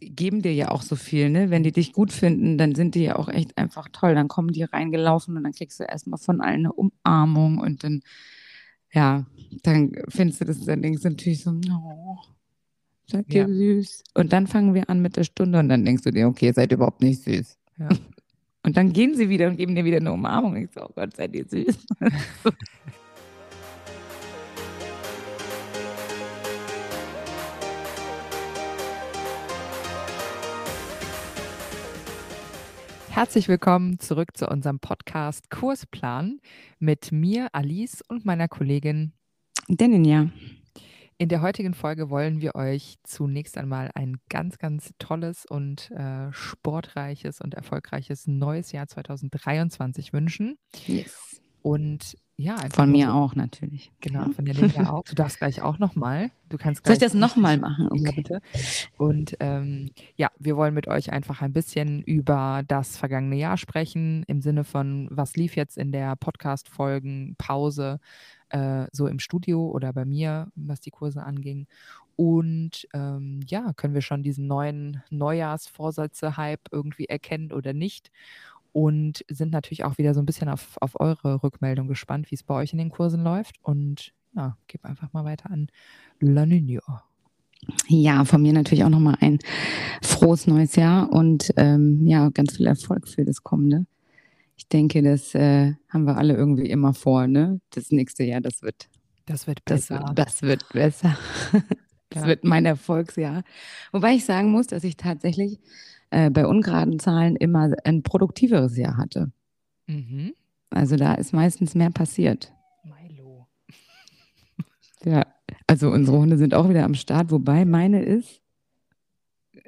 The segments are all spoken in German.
geben dir ja auch so viel, ne? Wenn die dich gut finden, dann sind die ja auch echt einfach toll. Dann kommen die reingelaufen und dann kriegst du erstmal von allen eine Umarmung und dann, ja, dann findest du das, dann denkst du natürlich so, oh, seid ihr Ja. süß. Und dann fangen wir an mit der Stunde und dann denkst du dir, okay, ihr seid überhaupt nicht süß. Ja. Und dann gehen sie wieder und geben dir wieder eine Umarmung. Ich so, oh Gott, seid ihr süß. Herzlich willkommen zurück zu unserem Podcast Kursplan mit mir, Alice und meiner Kollegin. Denn ja. In der heutigen Folge wollen wir euch zunächst einmal ein ganz, ganz tolles und äh, sportreiches und erfolgreiches neues Jahr 2023 wünschen. Yes. Und ja, Von mir so- auch natürlich. Genau, von der Linda auch. Du darfst gleich auch nochmal. Du kannst Soll ich das nochmal machen? Ja, Okay. bitte. Und ähm, ja, wir wollen mit euch einfach ein bisschen über das vergangene Jahr sprechen, im Sinne von, was lief jetzt in der Podcast-Folgen, Pause, äh, so im Studio oder bei mir, was die Kurse anging. Und ähm, ja, können wir schon diesen neuen Neujahrsvorsätze-Hype irgendwie erkennen oder nicht? Und sind natürlich auch wieder so ein bisschen auf, auf eure Rückmeldung gespannt, wie es bei euch in den Kursen läuft. Und ja, gebe einfach mal weiter an La Nino. Ja, von mir natürlich auch nochmal ein frohes neues Jahr und ähm, ja, ganz viel Erfolg für das kommende. Ich denke, das äh, haben wir alle irgendwie immer vor, ne? Das nächste Jahr, das wird, Das wird das besser. wird, das wird besser. Das Ja. wird mein Erfolgsjahr. Wobei ich sagen muss, dass ich tatsächlich äh, bei ungeraden Zahlen immer ein produktiveres Jahr hatte. Mhm. Also da ist meistens mehr passiert. Milo. Ja, also unsere Hunde sind auch wieder am Start, wobei meine ist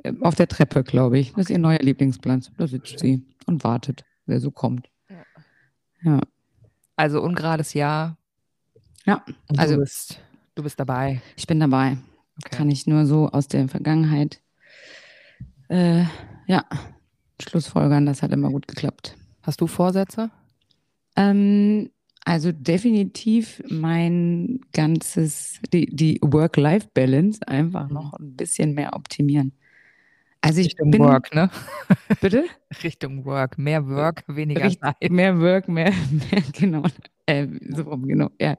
äh, auf der Treppe, glaube ich. Das ist ihr neuer Lieblingsplatz. Da sitzt sie und wartet, wer so kommt. Ja. Ja, Also ungerades Jahr. Ja, also- du bist, du bist dabei. ich bin dabei. Okay. Kann ich nur so aus der Vergangenheit äh, ja, Schlussfolgern. Das hat immer gut geklappt. Hast du Vorsätze? Ähm, also definitiv mein ganzes, die, die Work-Life-Balance einfach Mhm. noch ein bisschen mehr optimieren. Also ich Richtung bin, Work, ne? bitte? Richtung Work. Mehr Work, weniger Richt- Zeit. Mehr Work, mehr, mehr genau. Äh, so rum, genau, ja.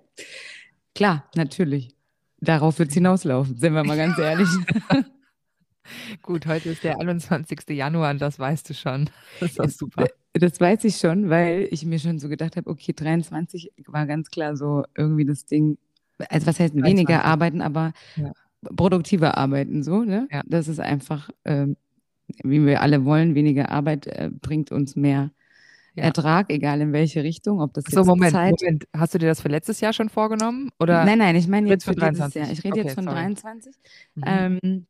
Klar, natürlich. Darauf wird es hinauslaufen, sind wir mal ganz ehrlich. Gut, heute ist der 21. Januar und das weißt du schon. Das ist doch super. Das weiß ich schon, weil ich mir schon so gedacht habe, okay, 23 war ganz klar so irgendwie das Ding, also was heißt 23. weniger arbeiten, aber Ja. produktiver arbeiten, so, ne? Ja. Das ist einfach, ähm, wie wir alle wollen, weniger Arbeit äh, bringt uns mehr Ja. Ertrag, egal in welche Richtung, ob das So, jetzt Moment, Zeit Moment. Hast du dir das für letztes Jahr schon vorgenommen? Oder? Nein, nein, ich meine jetzt für dieses 23? Jahr. Ich rede Okay, jetzt von sorry. 23. Mhm. Ähm,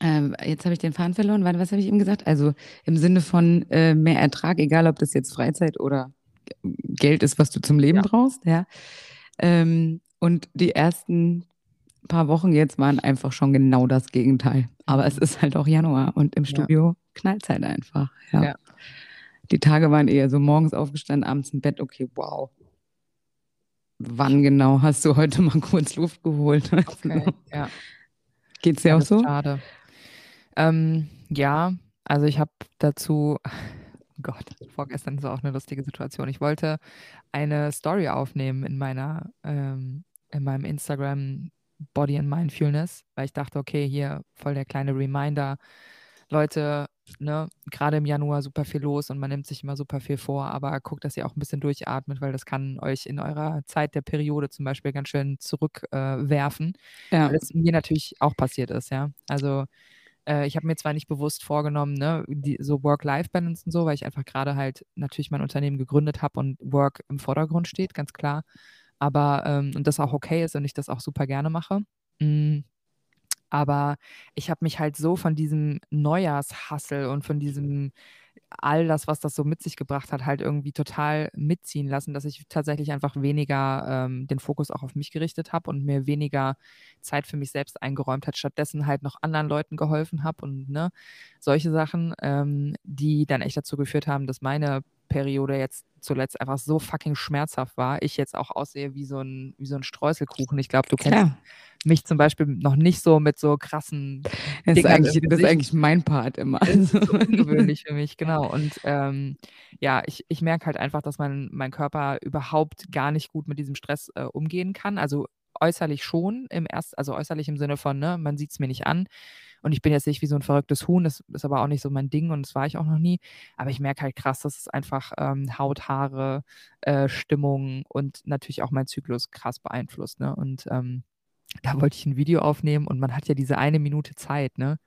ähm, jetzt habe ich den Faden verloren. Was habe ich eben gesagt? Also im Sinne von äh, mehr Ertrag, egal ob das jetzt Freizeit oder Geld ist, was du zum Leben Ja. brauchst. Ja. Ähm, und die ersten paar Wochen jetzt waren einfach schon genau das Gegenteil. Aber es ist halt auch Januar und im Ja. Studio knallt es halt einfach. Ja. Ja. Die Tage waren eher so morgens aufgestanden, abends im Bett. Okay, wow. Wann genau hast du heute mal kurz Luft geholt? Okay, ja. Geht's dir Ja, auch so? Schade. Ähm, ja, also ich habe dazu, Gott, vorgestern ist auch eine lustige Situation. Ich wollte eine Story aufnehmen in meiner, ähm, in meinem Instagram Body and Mindfulness, weil ich dachte, okay, hier voll der kleine Reminder. Leute, ne, gerade im Januar super viel los und man nimmt sich immer super viel vor, aber guckt, dass ihr auch ein bisschen durchatmet, weil das kann euch in eurer Zeit der Periode zum Beispiel ganz schön zurückwerfen. Äh, Ja. weil das mir natürlich auch passiert ist, ja. Also äh, ich habe mir zwar nicht bewusst vorgenommen, ne, die, so Work-Life-Balance und so, weil ich einfach gerade halt natürlich mein Unternehmen gegründet habe und Work im Vordergrund steht, ganz klar. Aber ähm, und das auch okay ist und ich das auch super gerne mache. Mm, aber ich habe mich halt so von diesem Neujahrshassel und von diesem all das, was das so mit sich gebracht hat, halt irgendwie total mitziehen lassen, dass ich tatsächlich einfach weniger ähm, den Fokus auch auf mich gerichtet habe und mir weniger Zeit für mich selbst eingeräumt hat, stattdessen halt noch anderen Leuten geholfen habe und ne, solche Sachen, ähm, die dann echt dazu geführt haben, dass meine Periode jetzt zuletzt einfach so fucking schmerzhaft war, ich jetzt auch aussehe wie so ein, wie so ein Streuselkuchen. Ich glaube, du kennst Klar. mich zum Beispiel noch nicht so mit so krassen. Das ist, eigentlich, das ist eigentlich mein Part immer. Das ist so ungewöhnlich für mich, genau. Und ähm, ja, ich, ich merke halt einfach, dass mein, mein Körper überhaupt gar nicht gut mit diesem Stress äh, umgehen kann. Also äußerlich schon, im erst, also äußerlich im Sinne von, ne, man sieht es mir nicht an. Und ich bin jetzt nicht wie so ein verrücktes Huhn, das ist aber auch nicht so mein Ding und das war ich auch noch nie. Aber ich merke halt krass, dass es einfach ähm, Haut, Haare, äh, Stimmung und natürlich auch mein Zyklus krass beeinflusst. Ne? Und ähm, da wollte ich ein Video aufnehmen und man hat ja diese eine Minute Zeit, ne?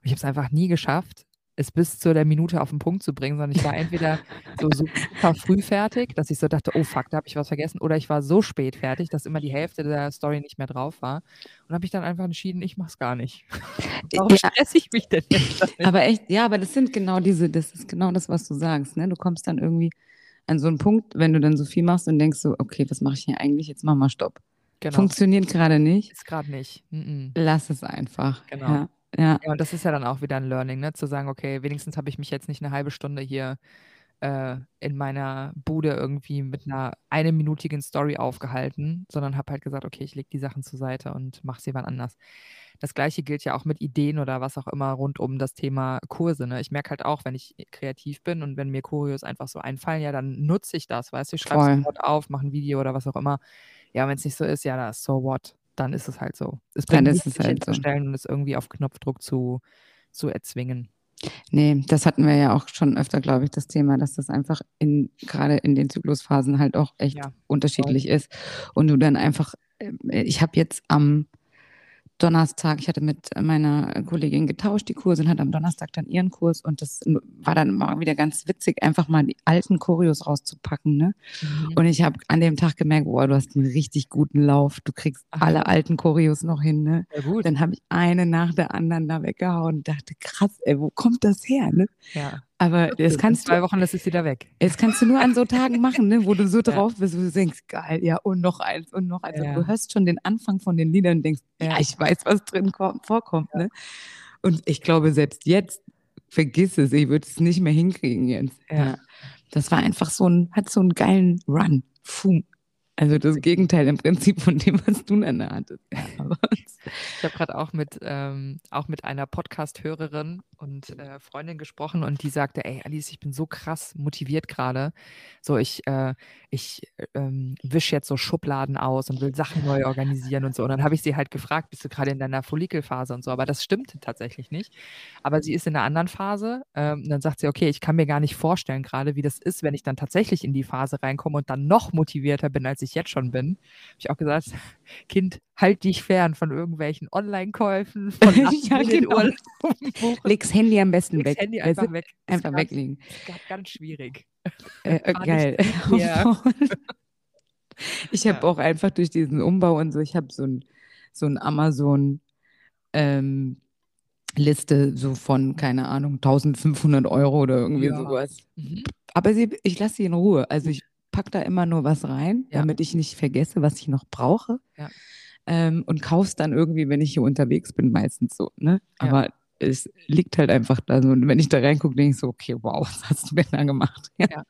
Und ich habe es einfach nie geschafft, es bis zu der Minute auf den Punkt zu bringen, sondern ich war entweder so super früh fertig, dass ich so dachte: „Oh fuck, da habe ich was vergessen“, oder ich war so spät fertig, dass immer die Hälfte der Story nicht mehr drauf war. Und habe ich dann einfach entschieden, ich mache es gar nicht. Warum Ja. stresse ich mich denn jetzt damit? Aber echt, ja, aber das sind genau diese, das ist genau das, was du sagst. Ne? Du kommst dann irgendwie an so einen Punkt, wenn du dann so viel machst und denkst so, okay, was mache ich hier eigentlich? Jetzt mach mal Stopp. Genau, Funktioniert gerade nicht. ist gerade nicht. Mm-mm. Lass es einfach. Genau. Ja, ja. Ja, und das ist ja dann auch wieder ein Learning, ne? Zu sagen, okay, wenigstens habe ich mich jetzt nicht eine halbe Stunde hier äh, in meiner Bude irgendwie mit einer einminütigen Story aufgehalten, sondern habe halt gesagt, okay, ich lege die Sachen zur Seite und mache sie wann anders. Das gleiche gilt ja auch mit Ideen oder was auch immer rund um das Thema Kurse. Ne? Ich merke halt auch, wenn ich kreativ bin und wenn mir Choreos einfach so einfallen, ja, dann nutze ich das, weißt du, ich schreibe es auf, mache ein Video oder was auch immer. Ja, wenn es nicht so ist, ja, das so what, dann ist es halt so. Es Dann bringt ist nichts, es sich halt so. hinzustellen und es irgendwie auf Knopfdruck zu, zu erzwingen. Nee, das hatten wir ja auch schon öfter, glaube ich, das Thema, dass das einfach in, gerade in den Zyklusphasen halt auch echt Ja, unterschiedlich ist. Und du dann einfach, äh, ich habe jetzt am Donnerstag, ich hatte mit meiner Kollegin getauscht die Kurse und hatte am Donnerstag dann ihren Kurs und das war dann mal wieder ganz witzig, einfach mal die alten Choreos rauszupacken. Ne? Mhm. Und ich habe an dem Tag gemerkt, boah, du hast einen richtig guten Lauf, du kriegst Ach, alle alten Choreos noch hin. Ne? Ja, gut. Dann habe ich eine nach der anderen da weggehauen und dachte, krass, ey, wo kommt das her? Ne? Ja. Aber In kannst zwei du, Wochen, das ist wieder weg. das kannst du nur an so Tagen machen, ne, wo du so drauf bist, wo du denkst, geil, ja, und noch eins und noch eins. Ja. Und du hörst schon den Anfang von den Liedern und denkst, ja, ich weiß, was drin kommt, vorkommt. Ne? Und ich glaube, selbst jetzt, vergiss es, ich würde es nicht mehr hinkriegen jetzt. Ja. Das war einfach so ein, hat so einen geilen Run. Fum. Also das Gegenteil im Prinzip von dem, was du dann hattest. Ich habe gerade auch mit, ähm, auch mit einer Podcast-Hörerin und äh, Freundin gesprochen und die sagte, ey Alice, ich bin so krass motiviert gerade. So, ich, äh, ich ähm, wische jetzt so Schubladen aus und will Sachen neu organisieren und so. Und dann habe ich sie halt gefragt, bist du gerade in deiner Follikelphase und so? Aber das stimmt tatsächlich nicht. Aber sie ist in einer anderen Phase. Ähm, und dann sagt sie, okay, ich kann mir gar nicht vorstellen gerade, wie das ist, wenn ich dann tatsächlich in die Phase reinkomme und dann noch motivierter bin, als ich jetzt schon bin. Habe ich auch gesagt, Kind, halt dich fern von irgendwelchen Online-Käufen, von Ja, buchen. leg's Handy am besten Leg's weg. Handy einfach weg. Ist Einfach ganz, weglegen. ganz, ganz schwierig. Äh, äh, geil. mehr. ich habe Ja. auch einfach durch diesen Umbau und so, ich habe so ein, so ein Amazon ähm, Liste so von, keine Ahnung, 1500 Euro oder irgendwie Ja. sowas. Mhm. Aber sie, ich lasse sie in Ruhe. Also ich packe da immer nur was rein, Ja. damit ich nicht vergesse, was ich noch brauche. Ja. Ähm, und kauf's dann irgendwie, wenn ich hier unterwegs bin, meistens so. Ne? Aber es liegt halt einfach da. so. Und wenn ich da reingucke, denke ich so, okay, wow, was hast du denn da gemacht? Ja.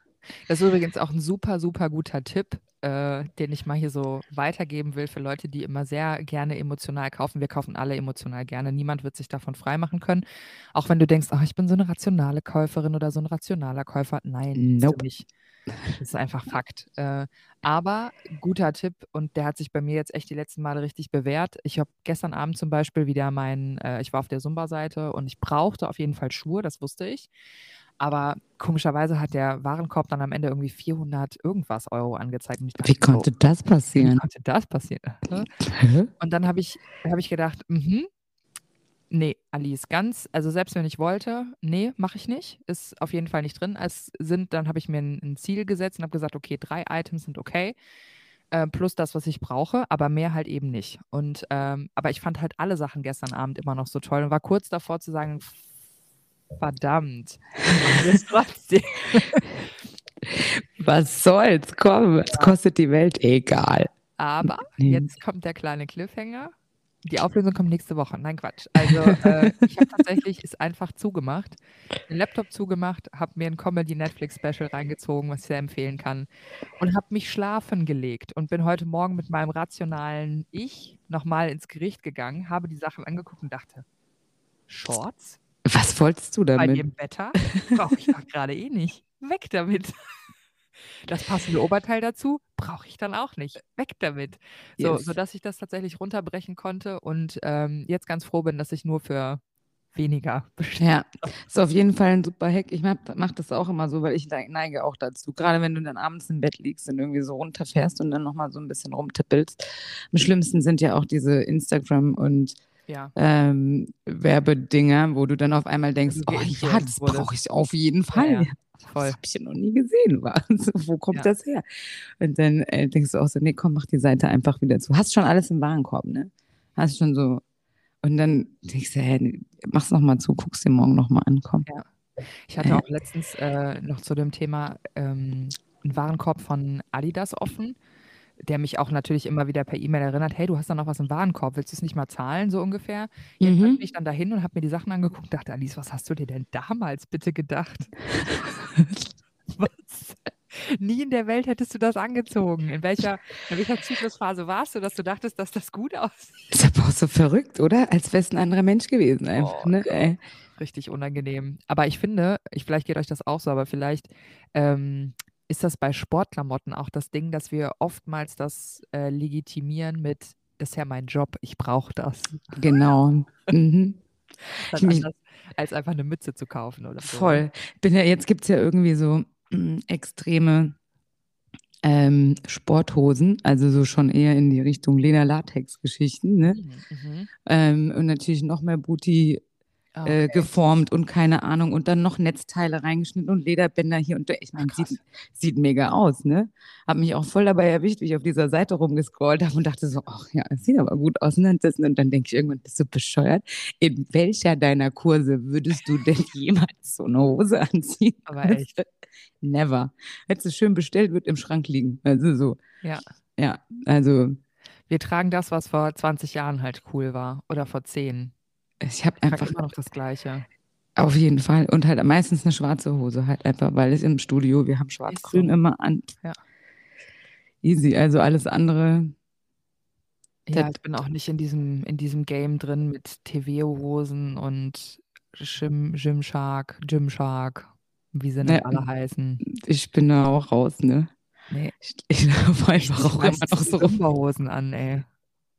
Das ist übrigens auch ein super, super guter Tipp, äh, den ich mal hier so weitergeben will für Leute, die immer sehr gerne emotional kaufen. Wir kaufen alle emotional gerne. Niemand wird sich davon freimachen können. Auch wenn du denkst, ach, ich bin so eine rationale Käuferin oder so ein rationaler Käufer. Nein, Nope. nicht. Das ist einfach Fakt. Äh, aber guter Tipp und der hat sich bei mir jetzt echt die letzten Male richtig bewährt. Ich habe gestern Abend zum Beispiel wieder meinen, äh, ich war auf der Zumba-Seite und ich brauchte auf jeden Fall Schuhe, das wusste ich. Aber komischerweise hat der Warenkorb dann am Ende irgendwie 400 irgendwas Euro angezeigt. Dachte Wie konnte so, das wie passieren? konnte das passieren? Und dann habe ich, hab ich gedacht, mhm, nee, Alice, ganz, also selbst wenn ich wollte, nee, mache ich nicht. Ist auf jeden Fall nicht drin. Es sind, dann habe ich mir ein, ein Ziel gesetzt und habe gesagt, okay, drei Items sind okay. Äh, plus das, was ich brauche, aber mehr halt eben nicht. Und ähm, aber ich fand halt alle Sachen gestern Abend immer noch so toll und war kurz davor zu sagen, verdammt, trotzdem. Was soll's? Komm, es kostet die Welt egal. Aber jetzt kommt der kleine Cliffhanger. Die Auflösung kommt nächste Woche. Nein, Quatsch. Also, äh, ich habe tatsächlich es einfach zugemacht, den Laptop zugemacht, habe mir ein Comedy-Netflix-Special reingezogen, was ich sehr empfehlen kann, und habe mich schlafen gelegt und bin heute Morgen mit meinem rationalen Ich nochmal ins Gericht gegangen, habe die Sachen angeguckt und dachte, Shorts? Was wolltest du Bei damit? dem Wetter? Brauche ich doch gerade eh nicht. Weg damit. Das passende Oberteil dazu brauche ich dann auch nicht. Weg damit. So, Yes. sodass ich das tatsächlich runterbrechen konnte und ähm, jetzt ganz froh bin, dass ich nur für weniger bestellt Ja, ist auf jeden Fall ein super Hack. Ich mache das auch immer so, weil ich ne- neige auch dazu. Gerade wenn du dann abends im Bett liegst und irgendwie so runterfährst und dann nochmal so ein bisschen rumtippelst. Am schlimmsten sind ja auch diese Instagram- und Ja, ähm, Werbedinger, wo du dann auf einmal denkst, oh ja, das brauche ich auf jeden Fall. ja, Das voll. habe ich ja noch nie gesehen. Was? Wo kommt Ja. das her? Und dann äh, denkst du auch so, nee, komm, mach die Seite einfach wieder zu. Hast schon alles im Warenkorb, ne? Hast schon so. Und dann denkst du, hey, mach's nochmal zu, guckst dir morgen nochmal an, komm. Ich hatte Ja. auch letztens äh, noch zu dem Thema ähm, einen Warenkorb von Adidas offen, der mich auch natürlich immer wieder per E-Mail erinnert, hey, du hast da noch was im Warenkorb, willst du es nicht mal zahlen, so ungefähr? Jedenfalls Mhm. bin ich dann dahin und habe mir die Sachen angeguckt und dachte, Alice, was hast du dir denn damals bitte gedacht? was? Nie in der Welt hättest du das angezogen. In welcher, in welcher Zyklusphase warst du, dass du dachtest, dass das gut aussieht? Ist aber auch so verrückt, oder? Als wär's ein anderer Mensch gewesen einfach, Oh ne? Richtig unangenehm. Aber ich finde, ich, vielleicht geht euch das auch so, aber vielleicht ähm, ist das bei Sportklamotten auch das Ding, dass wir oftmals das äh, legitimieren mit, das ist ja mein Job, ich brauche das. Genau. Mhm. Mich- anders, als einfach eine Mütze zu kaufen oder so. ne? Voll. Bin ja, jetzt gibt's ja irgendwie so mm, extreme ähm, Sporthosen, also so schon eher in die Richtung Leder-Latex-Geschichten, ne? Mhm, mhm. Ähm, und natürlich noch mehr Booty Ah, äh, okay. geformt und keine Ahnung und dann noch Netzteile reingeschnitten und Lederbänder hier und da. Ich meine, krass. sieht, sieht mega aus, ne? Hab mich auch voll dabei erwischt, wie ich auf dieser Seite rumgescrollt habe und dachte so, ach ja, es sieht aber gut aus. ne? Und dann denke ich irgendwann, bist du bescheuert? In welcher deiner Kurse würdest du denn jemals so eine Hose anziehen? Aber echt. Never. Hättest du schön bestellt, wird im Schrank liegen. Also so. Ja. Ja, also Wir tragen das, was vor 20 Jahren halt cool war oder vor 10. ich habe einfach immer noch das Gleiche. Auf jeden Fall. Und halt meistens eine schwarze Hose, halt einfach, weil es im Studio, wir haben schwarz-grün so. immer an. Ja. Easy. Also alles andere. Ja, ich bin auch nicht in diesem, in diesem Game drin mit TV-Hosen und Gym, Gymshark, Gymshark, wie sie denn Ne, alle heißen. Ich bin da auch raus, ne? Nee, Ich, ich laufe einfach auch immer noch so. Hosen an, ey.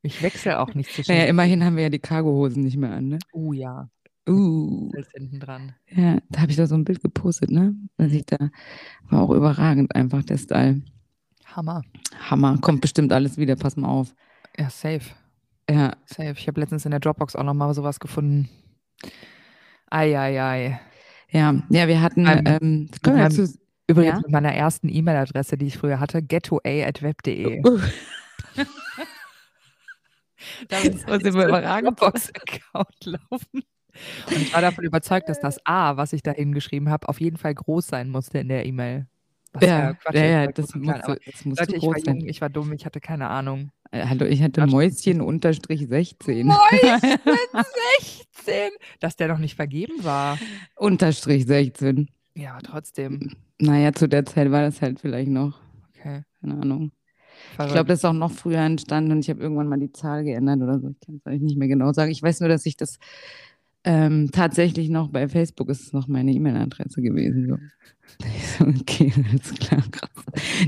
Ich wechsle auch nicht zwischen. Naja, immerhin haben wir ja die Cargohosen nicht mehr an, ne? Oh ja, Uh, ist hinten dran. ja, da habe ich da so ein Bild gepostet, ne? Dass ich da war auch überragend einfach der Style. Hammer. Hammer, kommt bestimmt alles wieder, pass mal auf. Ja, safe. Ja, Safe. Ich habe letztens in der Dropbox auch nochmal sowas gefunden. Eieiei. ja, ja, wir hatten, Beim- ähm, das können wir dazu, Übrigens Ja? mit meiner ersten E-Mail-Adresse, die ich früher hatte, gettoa.web.de. uh, Da Das war immer überragend. Dropbox-Account laufen. Und ich war davon überzeugt, dass das A, was ich da hingeschrieben habe, auf jeden Fall groß sein musste in der E-Mail. Ja, ja, ja, das und klein, das musste Leute, ich war groß jung, sein. ich war dumm, ich hatte keine Ahnung. Äh, Hallo, ich hatte. Mäuschen unterstrich 16. 16! Dass der noch nicht vergeben war. unterstrich 16. Ja, aber trotzdem. Naja, zu der Zeit war das halt vielleicht noch, Okay. keine Ahnung. Ich Verrückt. glaube, das ist auch noch früher entstanden und ich habe irgendwann mal die Zahl geändert oder so. Ich kann es eigentlich nicht mehr genau sagen. Ich weiß nur, dass ich das ähm, tatsächlich noch bei Facebook ist es noch meine E-Mail-Adresse gewesen. So. Ich okay, alles klar, krass.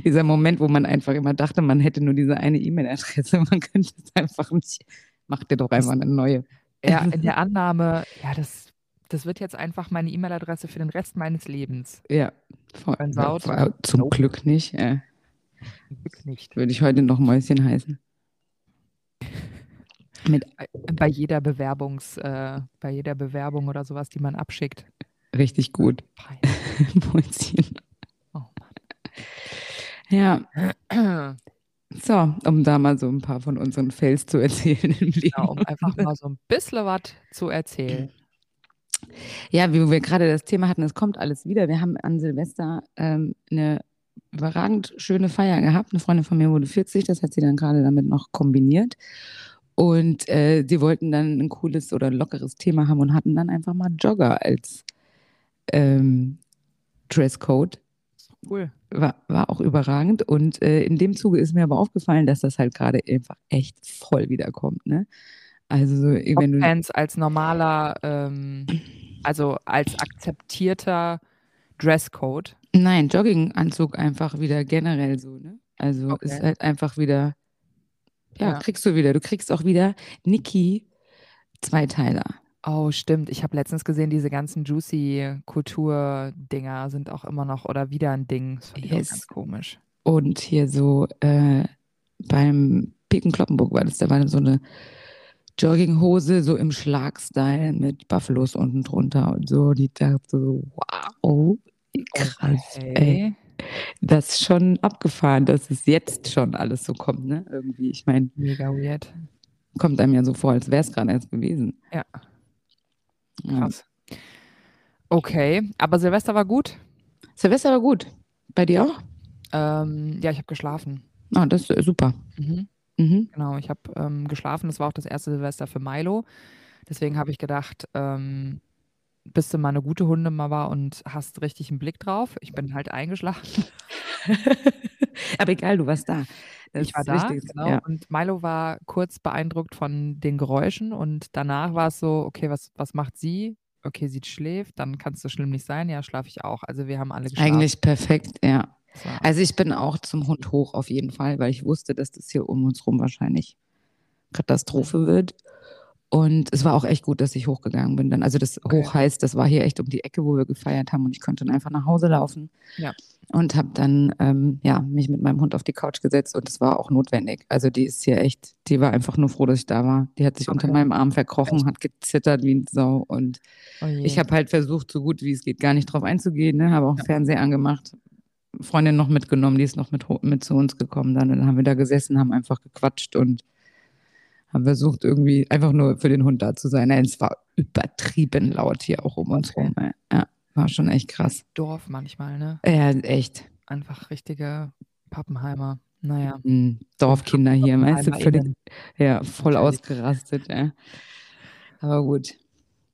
Dieser Moment, wo man einfach immer dachte, man hätte nur diese eine E-Mail-Adresse, man könnte es einfach nicht. Mach dir doch einfach eine neue. ja, in der Annahme, ja, das, das wird jetzt einfach meine E-Mail-Adresse für den Rest meines Lebens. Ja, voll. War zum. Glück nicht. Äh, Glück nicht. würde ich heute noch Mäuschen heißen. Mit Bei, jeder Bewerbungs, äh, bei jeder Bewerbung oder sowas, die man abschickt. richtig gut. Mäuschen. Oh Ja, Mann. so, um da mal so ein paar von unseren Fails zu erzählen im Leben. Genau, um einfach mal so ein bisschen was zu erzählen. Ja, wie wir gerade das Thema hatten, es kommt alles wieder. Wir haben an Silvester ähm, eine überragend schöne Feier gehabt. Eine Freundin von mir wurde 40, das hat sie dann gerade damit noch kombiniert. Und äh, die wollten dann ein cooles oder lockeres Thema haben und hatten dann einfach mal Jogger als ähm, Dresscode. Cool. War, war auch überragend. Und äh, in dem Zuge ist mir aber aufgefallen, dass das halt gerade einfach echt voll wiederkommt. Ne? Also, so, wenn du. Fans als normaler, ähm, also als akzeptierter Dresscode. Nein, Jogginganzug einfach wieder generell so, ne? Also Okay. ist halt einfach wieder, ja, Ja. kriegst du wieder. Du kriegst auch wieder Niki Zweiteiler. Oh, stimmt. Ich habe letztens gesehen, diese ganzen Juicy-Kultur-Dinger sind auch immer noch oder wieder ein Ding. Das fand ich Yes. ganz komisch. Und hier so äh, beim Piken Kloppenburg war das, da war so eine Jogginghose so im Schlagstyle mit Buffalos unten drunter und so. Die dachte so, wow, krass, ey. Okay. Das ist schon abgefahren, dass es jetzt schon alles so kommt, ne? Irgendwie, ich meine, Mega weird. kommt einem ja so vor, als wäre es gerade erst gewesen. Ja. Ja. Krass. Okay, aber Silvester war gut. Silvester war gut. Bei dir auch? Ähm, ja, ich habe geschlafen. Ah, das ist äh, super. Mhm. Mhm. Genau, ich habe ähm, geschlafen. Das war auch das erste Silvester für Milo. Deswegen habe ich gedacht, ähm, bist du mal eine gute Hundemama und hast richtig einen Blick drauf. Ich bin halt eingeschlafen. Aber egal, du warst da. Das Ich war da, genau. Ja. Und Milo war kurz beeindruckt von den Geräuschen und danach war es so, okay, was, was macht sie? Okay, sie schläft, dann kann es so schlimm nicht sein. Ja, schlafe ich auch. Also wir haben alle geschlafen. Eigentlich perfekt, ja. War- Also ich bin auch zum Hund hoch auf jeden Fall, weil ich wusste, dass das hier um uns rum wahrscheinlich Katastrophe wird. Und es war auch echt gut, dass ich hochgegangen bin. Dann, also das Okay. hoch heißt, das war hier echt um die Ecke, wo wir gefeiert haben und ich konnte dann einfach nach Hause laufen. Ja. Und habe dann ähm, ja, mich mit meinem Hund auf die Couch gesetzt und es war auch notwendig. Also die ist hier echt, die war einfach nur froh, dass ich da war. Die hat sich unter Okay. meinem Arm verkrochen, hat gezittert wie ein Sau und Oh ich habe halt versucht, so gut wie es geht, gar nicht drauf einzugehen. Ne? Habe auch Fernseher angemacht, Freundin noch mitgenommen, die ist noch mit, mit zu uns gekommen. Dann, dann haben wir da gesessen, haben einfach gequatscht und haben versucht, irgendwie einfach nur für den Hund da zu sein. Ey, Es war übertrieben laut hier auch um uns rum. Ja, war schon echt krass. Dorf manchmal, ne? Ja, echt. Einfach richtige Pappenheimer. Naja. Hm, Dorfkinder hier, meinst du? Völlig, ja, voll Natürlich. ausgerastet. Ja. Aber gut.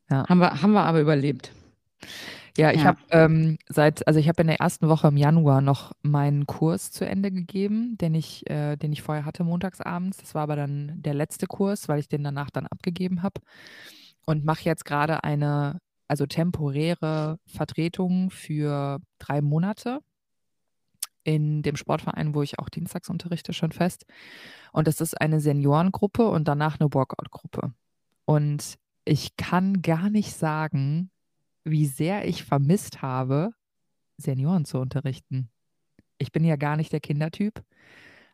Ja. Haben, wir, haben wir aber überlebt. Ja, ich Ja. habe ähm, seit, also ich habe in der ersten Woche im Januar noch meinen Kurs zu Ende gegeben, den ich, äh, den ich vorher hatte montagsabends. Das war aber dann der letzte Kurs, weil ich den danach dann abgegeben habe. Und mache jetzt gerade eine, also temporäre Vertretung für drei Monate in dem Sportverein, wo ich auch dienstags unterrichte, schon fest. Und das ist eine Seniorengruppe und danach eine Workout-Gruppe. Und ich kann gar nicht sagen, wie sehr ich vermisst habe, Senioren zu unterrichten. Ich bin ja gar nicht der Kindertyp.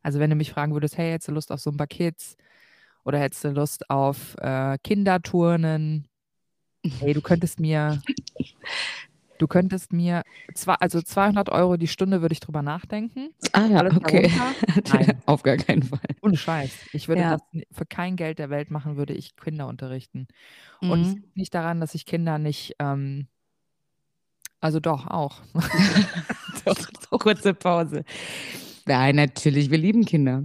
Also wenn du mich fragen würdest, hey, hättest du Lust auf Zumba Kids oder hättest du Lust auf äh, Kinderturnen? Hey, du könntest mir, du könntest mir, zwar, also 200 Euro die Stunde würde ich drüber nachdenken. Ah ja, Alles okay. Nein. Auf gar keinen Fall. Ohne Scheiß. Ich würde Ja. das für kein Geld der Welt machen, würde ich Kinder unterrichten. Und es Mhm. liegt nicht daran, dass ich Kinder nicht, ähm, also doch, auch. Doch, kurze Pause. Nein, natürlich, wir lieben Kinder.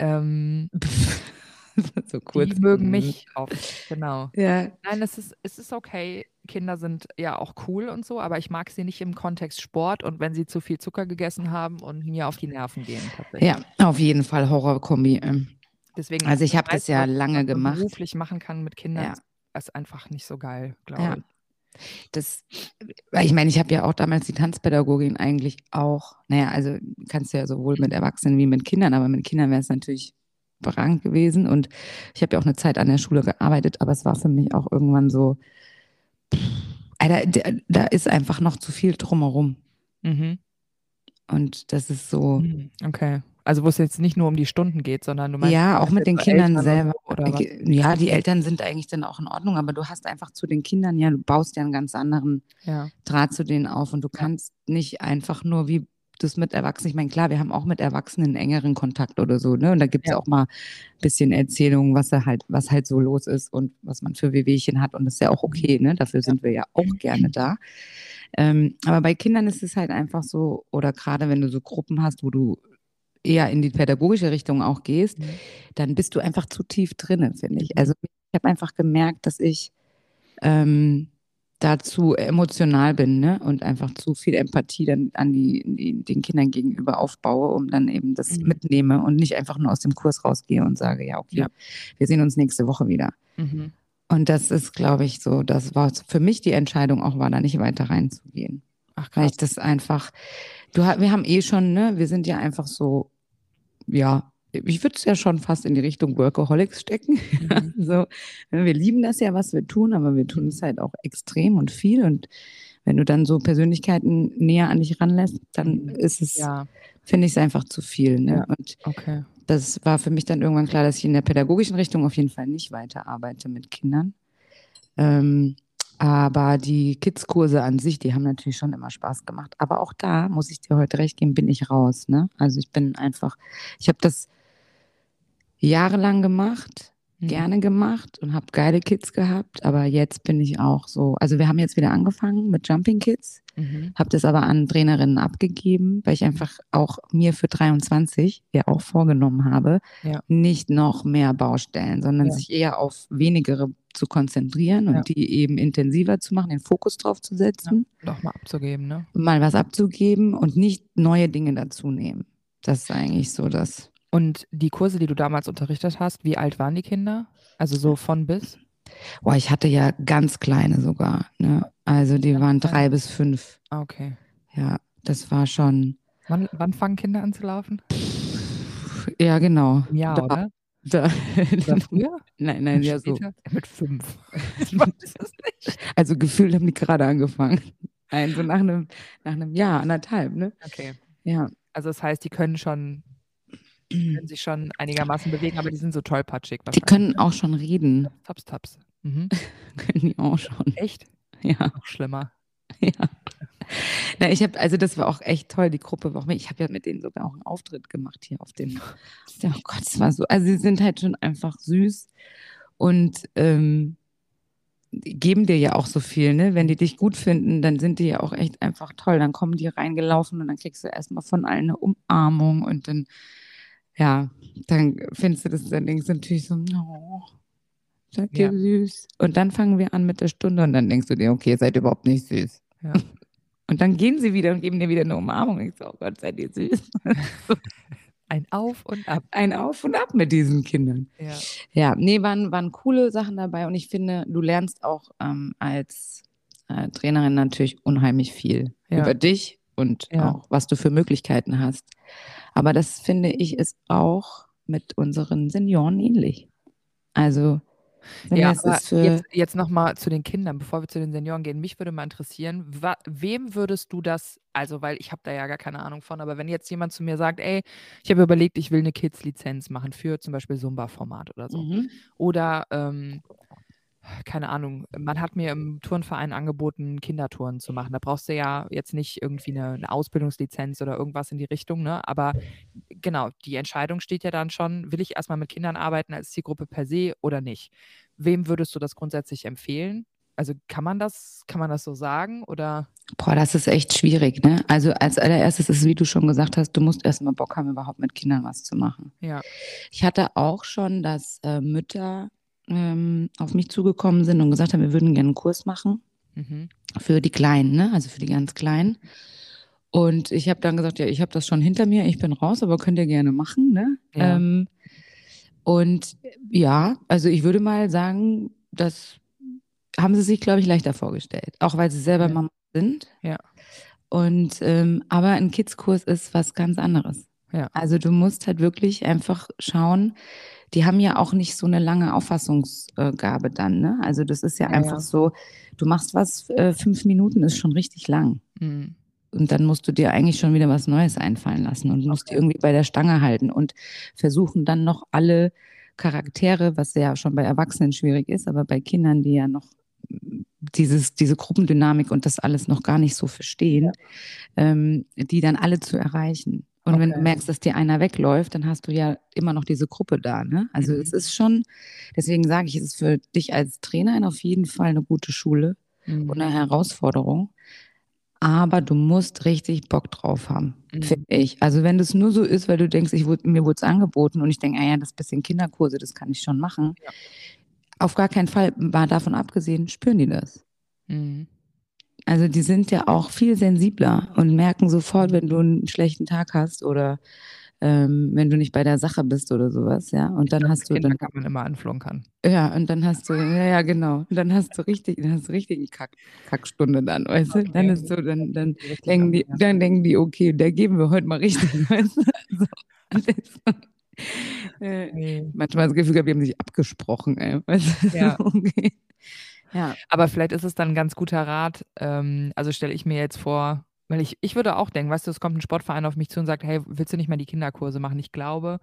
ähm, so kurz. die mögen Mhm. mich oft, genau. Ja, Nein, es ist, es ist okay. Kinder sind ja auch cool und so, aber ich mag sie nicht im Kontext Sport und wenn sie zu viel Zucker gegessen haben und mir auf die Nerven gehen. Tatsächlich. ja, auf jeden Fall Horrorkombi. ähm. Deswegen, Also ich habe das ja lange gemacht. beruflich machen kann mit Kindern, Ja. ist- einfach nicht so geil, glaube Ja. ich. Das, ich meine, ich habe ja auch damals die Tanzpädagogin eigentlich auch, naja, also kannst du ja sowohl mit Erwachsenen wie mit Kindern, aber mit Kindern wäre es natürlich überragend gewesen. Und ich habe ja auch eine Zeit an der Schule gearbeitet, aber es war für mich auch irgendwann so, Alter, da, ist einfach noch zu viel drumherum. Mhm. Und das ist so, Mhm, Okay. Also wo es jetzt nicht nur um die Stunden geht, sondern du meinst ja, auch mit den Kindern Eltern selber. oder? Ja, die Eltern sind eigentlich dann auch in Ordnung, aber du hast einfach zu den Kindern, ja, du baust ja einen ganz anderen Ja. Draht zu denen auf und du kannst nicht einfach nur wie das mit Erwachsenen, ich meine, klar, wir haben auch mit Erwachsenen engeren Kontakt oder so, ne? Und da gibt es Ja. auch mal ein bisschen Erzählungen, was da halt, was halt so los ist und was man für Wehwehchen hat. Und das ist ja auch okay, ne? Dafür sind wir ja auch gerne da. Ähm, aber bei Kindern ist es halt einfach so, oder gerade wenn du so Gruppen hast, wo du eher in die pädagogische Richtung auch gehst, Mhm. dann bist du einfach zu tief drinne, finde ich. Also ich habe einfach gemerkt, dass ich ähm, dazu emotional bin ne? und einfach zu viel Empathie dann an die, die, den Kindern gegenüber aufbaue, um dann eben das Mhm. mitnehme und nicht einfach nur aus dem Kurs rausgehe und sage, ja, okay, Ja. wir sehen uns nächste Woche wieder. Mhm. Und das ist, glaube ich, so, das war für mich die Entscheidung auch war, da nicht weiter reinzugehen. Ach Weil krass. ich das einfach, du, wir haben eh schon, ne, wir sind ja einfach so, ja, ich würde es ja schon fast in die Richtung Workaholics stecken. Mhm. so, ne, wir lieben das ja, was wir tun, aber wir tun es halt auch extrem und viel. Und wenn du dann so Persönlichkeiten näher an dich ranlässt, dann Mhm. ist es, Ja, finde ich es einfach zu viel. Ne? Ja. Und okay. das war für mich dann irgendwann klar, dass ich in der pädagogischen Richtung auf jeden Fall nicht weiterarbeite mit Kindern. Ähm, aber die Kids-Kurse an sich, die haben natürlich schon immer Spaß gemacht. Aber auch da, muss ich dir heute recht geben, bin ich raus. Ne? Also ich bin einfach, ich habe das jahrelang gemacht, Mhm. gerne gemacht und habe geile Kids gehabt. Aber jetzt bin ich auch so, also wir haben jetzt wieder angefangen mit Jumping Kids, Mhm. habe das aber an Trainerinnen abgegeben, weil ich einfach auch mir für 23 ja auch vorgenommen habe, Ja. nicht noch mehr Baustellen, sondern Ja. sich eher auf wenigere zu konzentrieren und Ja. die eben intensiver zu machen, den Fokus drauf zu setzen, Doch mal abzugeben, ne? mal was abzugeben und nicht neue Dinge dazu nehmen. Das ist eigentlich so das. Und die Kurse, die du damals unterrichtet hast, wie alt waren die Kinder? Also so von bis? Boah, ich hatte ja ganz kleine sogar. Ne? Also die waren drei bis fünf. Okay. Ja, das war schon. Wann, wann fangen Kinder an zu laufen? Ja, genau. Jahr, Da- oder? Da, Oder früher? nein, nein, ja so. Mit fünf. Ich weiß es nicht. Also gefühlt haben die gerade angefangen. Ein, so nach einem, nach einem Jahr, anderthalb, ne? Okay. Ja. Also das heißt, die können schon, können sich schon einigermaßen bewegen, aber die sind so tollpatschig. Die können ne? auch schon reden. Taps, taps. Mhm. Können die auch schon. Echt? Ja, Noch schlimmer. ja. Na, ich habe, also das war auch echt toll, die Gruppe war auch. Ich habe ja mit denen sogar auch einen Auftritt gemacht hier auf dem. Ja, oh Gott, es war so. Also sie sind halt schon einfach süß und ähm, die geben dir ja auch so viel, ne? Wenn die dich gut finden, dann sind die ja auch echt einfach toll. Dann kommen die reingelaufen und dann kriegst du erstmal von allen eine Umarmung und dann, ja, dann findest du das, dann denkst du natürlich so, oh, seid ihr Ja. süß. Und dann fangen wir an mit der Stunde und dann denkst du dir, okay, ihr seid überhaupt nicht süß. Ja. Und dann gehen sie wieder und geben dir wieder eine Umarmung. Ich so, oh Gott, seid ihr süß. Ein Auf und Ab. Ein Auf und Ab mit diesen Kindern. Ja. Ja, nee, waren, waren coole Sachen dabei und ich finde, du lernst auch ähm, als äh, Trainerin natürlich unheimlich viel Ja. über dich und Ja. auch, was du für Möglichkeiten hast. Aber das finde ich ist auch mit unseren Senioren ähnlich. Also, Ja, aber jetzt, jetzt nochmal zu den Kindern, bevor wir zu den Senioren gehen. Mich würde mal interessieren, wa wem würdest du das, also weil ich habe da ja gar keine Ahnung von, aber wenn jetzt jemand zu mir sagt, ey, ich habe überlegt, ich will eine Kids-Lizenz machen für zum Beispiel Zumba-Format oder so. Mhm. Oder, ähm, keine Ahnung, man hat mir im Turnverein angeboten, Kindertouren zu machen. Da brauchst du ja jetzt nicht irgendwie eine, eine Ausbildungslizenz oder irgendwas in die Richtung, ne? Aber genau, die Entscheidung steht ja dann schon, will ich erstmal mit Kindern arbeiten als Zielgruppe per se oder nicht? Wem würdest du das grundsätzlich empfehlen? Also kann man das, kann man das so sagen? Oder Boah, das ist echt schwierig, ne? Also als allererstes ist, wie du schon gesagt hast, du musst erstmal Bock haben, überhaupt mit Kindern was zu machen. ja, Ich hatte auch schon, dass äh, Mütter ähm, auf mich zugekommen sind und gesagt haben, wir würden gerne einen Kurs machen mhm. für die Kleinen, ne? Also für die ganz Kleinen. Und ich habe dann gesagt, ja, ich habe das schon hinter mir, ich bin raus, aber könnt ihr gerne machen, ne? Ja. Ähm, und ja, also ich würde mal sagen, das haben sie sich, glaube ich, leichter vorgestellt, auch weil sie selber Ja. Mama sind. Ja. Und ähm, aber ein Kids-Kurs ist was ganz anderes. Ja. Also du musst halt wirklich einfach schauen, die haben ja auch nicht so eine lange Auffassungsgabe dann, ne? Also das ist ja, Ja, einfach ja. so, du machst was, äh, fünf Minuten ist schon richtig lang. Mhm. Und dann musst du dir eigentlich schon wieder was Neues einfallen lassen und musst die irgendwie bei der Stange halten und versuchen dann noch alle Charaktere, was ja schon bei Erwachsenen schwierig ist, aber bei Kindern, die ja noch dieses, diese Gruppendynamik und das alles noch gar nicht so verstehen, ähm, die dann alle zu erreichen. Und wenn du Okay. merkst, dass dir einer wegläuft, dann hast du ja immer noch diese Gruppe da. Ne? Also Mhm. es ist schon, deswegen sage ich, es ist für dich als Trainerin auf jeden Fall eine gute Schule Mhm. und eine Herausforderung. aber du musst richtig Bock drauf haben, Mhm. finde ich. Also wenn das nur so ist, weil du denkst, ich wurde, mir wurde es angeboten und ich denke, ah ja, das bisschen Kinderkurse, das kann ich schon machen. Ja. Auf gar keinen Fall, mal davon abgesehen, spüren die das. Mhm. Also die sind ja auch viel sensibler und merken sofort, wenn du einen schlechten Tag hast oder ähm, wenn du nicht bei der Sache bist oder sowas, ja. Und dann hast du Kinder dann, kann man immer anflunkern. ja, und dann hast du, ja, ja, genau. Und dann hast du richtig, dann hast du richtig eine Kack, Kackstunde dann, weißt du? Dann ist so, dann, dann denken die, dann denken die, okay, da geben wir heute mal richtig, weißt du? So. Äh, manchmal das Gefühl gehabt, wir haben sich abgesprochen, ey. Weißt du? Ja. okay. Ja. Aber vielleicht ist es dann ein ganz guter Rat. Ähm, also stelle ich mir jetzt vor, weil ich, ich würde auch denken, weißt du, es kommt ein Sportverein auf mich zu und sagt, hey, willst du nicht mal die Kinderkurse machen? Ich glaube,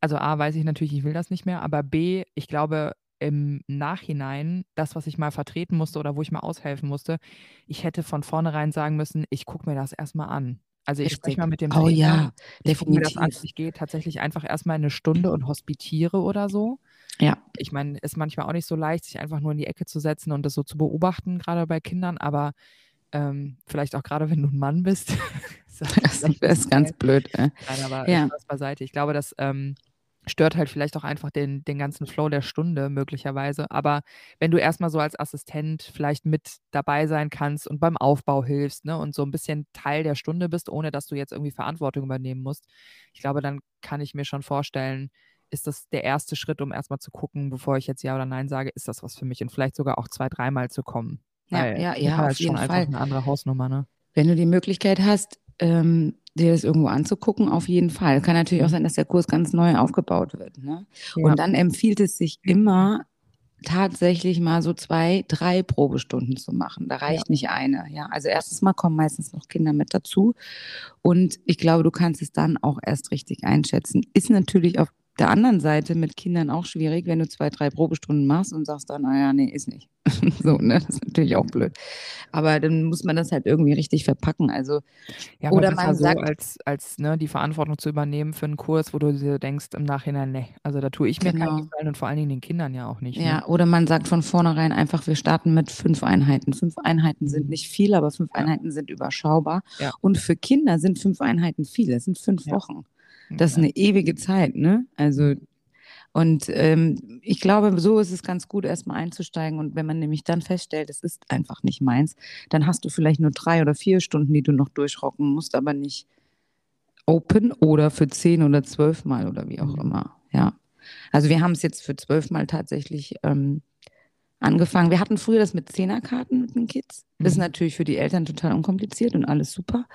also A, weiß ich natürlich, ich will das nicht mehr, aber B, ich glaube, im Nachhinein, das, was ich mal vertreten musste oder wo ich mal aushelfen musste, ich hätte von vornherein sagen müssen, ich gucke mir das erstmal an. Also ich spreche mal mit dem Oh Trainer, ja, ich gucke mir das an, definitiv. ich gehe tatsächlich einfach erstmal eine Stunde und hospitiere oder so. Ja. Ich meine, ist manchmal auch nicht so leicht, sich einfach nur in die Ecke zu setzen und das so zu beobachten, gerade bei Kindern, aber ähm, vielleicht auch gerade, wenn du ein Mann bist. ist das Das vielleicht ist ganz blöd, ey. Nein, aber Ja. Spaß beiseite. Ich glaube, das ähm, stört halt vielleicht auch einfach den, den ganzen Flow der Stunde möglicherweise. Aber wenn du erstmal so als Assistent vielleicht mit dabei sein kannst und beim Aufbau hilfst ne, und so ein bisschen Teil der Stunde bist, ohne dass du jetzt irgendwie Verantwortung übernehmen musst, ich glaube, dann kann ich mir schon vorstellen, ist das der erste Schritt, um erstmal zu gucken, bevor ich jetzt Ja oder Nein sage, ist das was für mich und vielleicht sogar auch zwei, dreimal zu kommen. Ja, Weil ja, ja, auf ist jeden schon Fall. einfach eine andere Hausnummer, ne? Wenn du die Möglichkeit hast, ähm, dir das irgendwo anzugucken, auf jeden Fall. Kann natürlich auch sein, dass der Kurs ganz neu aufgebaut wird. Ne? Ja. Und dann empfiehlt es sich immer, tatsächlich mal so zwei, drei Probestunden zu machen. Da reicht nicht eine. Ja, also erstes Mal kommen meistens noch Kinder mit dazu. Und ich glaube, du kannst es dann auch erst richtig einschätzen. Ist natürlich auf der anderen Seite mit Kindern auch schwierig, wenn du zwei, drei Probestunden machst und sagst dann, naja, nee, ist nicht. so, ne? Das ist natürlich auch blöd. Aber dann muss man das halt irgendwie richtig verpacken. Also, Ja, Oder man so, sagt- als, als ne, die Verantwortung zu übernehmen für einen Kurs, wo du dir denkst im Nachhinein, nee, also da tue ich mir Genau. keinen Gefallen und vor allen Dingen den Kindern ja auch nicht. ja, Ne? oder man sagt von vornherein einfach, wir starten mit fünf Einheiten. Fünf Einheiten sind nicht viel, aber fünf Ja. Einheiten sind überschaubar. Ja. Und für Kinder sind fünf Einheiten viel. Das sind fünf. Wochen. Das ist eine ewige Zeit, ne? Also, und ähm, ich glaube, so ist es ganz gut, erstmal einzusteigen. Und wenn man nämlich dann feststellt, es ist einfach nicht meins, dann hast du vielleicht nur drei oder vier Stunden, die du noch durchrocken musst, aber nicht open oder für zehn oder zwölf Mal oder wie auch Mhm. immer. Ja. Also wir haben es jetzt für zwölf Mal tatsächlich ähm, angefangen. Wir hatten früher das mit Zehnerkarten mit den Kids. Das ist Mhm. natürlich für die Eltern total unkompliziert und alles super.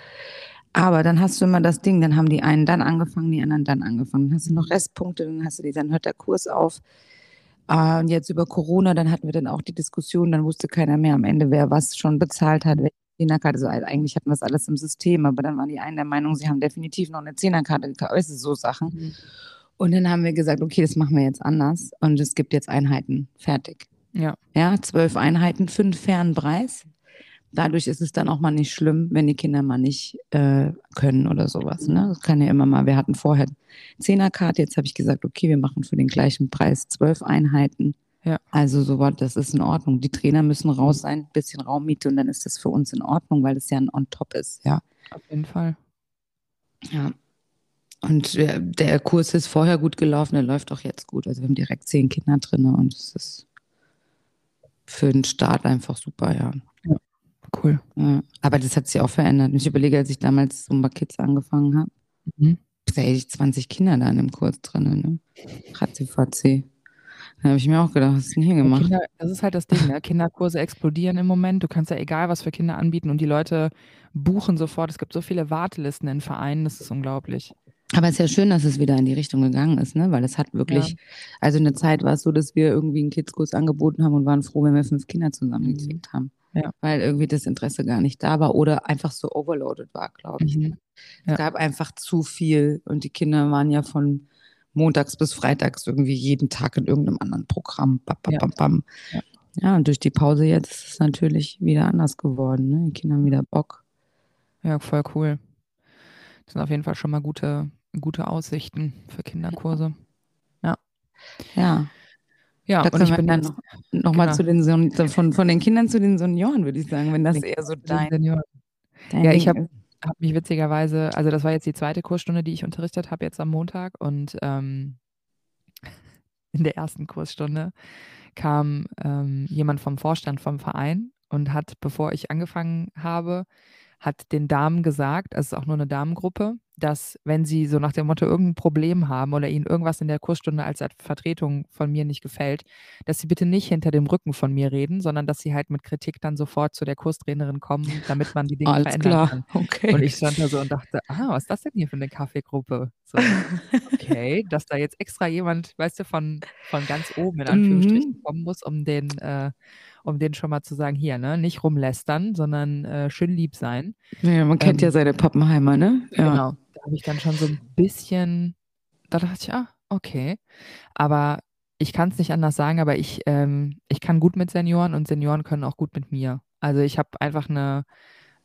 Aber dann hast du immer das Ding, dann haben die einen dann angefangen, die anderen dann angefangen. Dann hast du noch Restpunkte, dann hast du die, dann hört der Kurs auf. Äh, und jetzt über Corona, dann hatten wir dann auch die Diskussion, dann wusste keiner mehr am Ende, wer was schon bezahlt hat, welche Zehnerkarte. Also eigentlich hatten wir es alles im System, aber dann waren die einen der Meinung, sie haben definitiv noch eine Zehnerkarte gekauft. Es ist so Sachen. Mhm. Und dann haben wir gesagt, okay, das machen wir jetzt anders. Und es gibt jetzt Einheiten. Fertig. Ja. Ja, zwölf Einheiten, fünf fairen Preis. Dadurch ist es dann auch mal nicht schlimm, wenn die Kinder mal nicht äh, können oder sowas. Ne? Das kann ja immer mal. Wir hatten vorher Zehnerkarte, jetzt habe ich gesagt, okay, wir machen für den gleichen Preis zwölf Einheiten. Ja. Also so was, das ist in Ordnung. Die Trainer müssen raus sein, bisschen Raummiete und dann ist das für uns in Ordnung, weil es ja ein On-Top ist, ja. Auf jeden Fall. Ja. Und der, der Kurs ist vorher gut gelaufen, der läuft auch jetzt gut. Also wir haben direkt zehn Kinder drin und es ist für den Start einfach super, ja. Cool. ja. Aber das hat sich auch verändert. Ich überlege, als ich damals Zumba Kids angefangen habe, Mhm. da hätte ich 20 Kinder da in dem Kurs drin. Ne? Ratzi-fatzi. Da habe ich mir auch gedacht, was ist denn hier Ja, gemacht? Kinder, das ist halt das Ding, ne? Kinderkurse explodieren im Moment. Du kannst ja egal was für Kinder anbieten und die Leute buchen sofort. Es gibt so viele Wartelisten in Vereinen, das ist unglaublich. Aber es ist ja schön, dass es wieder in die Richtung gegangen ist, ne? Weil es hat wirklich, also eine Zeit war es so, dass wir irgendwie einen Kidskurs angeboten haben und waren froh, wenn wir fünf Kinder zusammengekriegt haben. Ja. Weil irgendwie das Interesse gar nicht da war oder einfach so overloaded war, glaube ich. Mhm. Es Ja. gab einfach zu viel und die Kinder waren ja von montags bis freitags irgendwie jeden Tag in irgendeinem anderen Programm. Bam, bam, Ja. bam, bam. Ja. ja, und durch die Pause jetzt ist es natürlich wieder anders geworden. Ne? Die Kinder haben wieder Bock. Ja, voll cool. Das sind auf jeden Fall schon mal gute, gute Aussichten für Kinderkurse. Ja, Ja, da und ich bin dann jetzt noch, mal genau. zu den Son von, von den Kindern zu den Senioren, würde ich sagen, wenn das Den eher so dein Senioren. Dein Ja, ich habe habe mich witzigerweise also, das war jetzt die zweite Kursstunde, die ich unterrichtet habe jetzt am Montag und, ähm in der ersten Kursstunde kam, ähm, jemand vom Vorstand vom Verein und hat, bevor ich angefangen habe hat den Damen gesagt es ist auch nur 'ne Damengruppe, dass, wenn sie so nach dem Motto irgend 'n Problem haben oder ihnen irgendwas in der Kursstunde als Vertretung von mir nicht gefällt, dass sie bitte nicht hinter dem Rücken von mir reden, sondern dass sie halt mit Kritik dann sofort zu der Kurstrainerin kommen, damit man die Dinge Alles verändern klar, kann. okay. Und ich stand da so und dachte: „Ah, was ist das denn hier für 'ne Kaffeegruppe?“ So, okay, dass da jetzt extra jemand, weißt du, von von ganz oben in Anführungsstrichen Mhm. kommen muss, um den äh, um denen schon mal zu sagen: „Hier, ne, nicht rumlästern, sondern, äh, schön lieb sein.“ Ja, man kennt ja Ähm seine Pappenheimer, ne? Ja. Genau, da habe ich dann schon so 'n bisschen da dachte ich: „Ah, okay.“ Aber ich kann's nicht anders sagen, aber ich ähm, ich kann gut mit Senioren und Senioren können auch gut mit mir. Also, ich habe einfach 'ne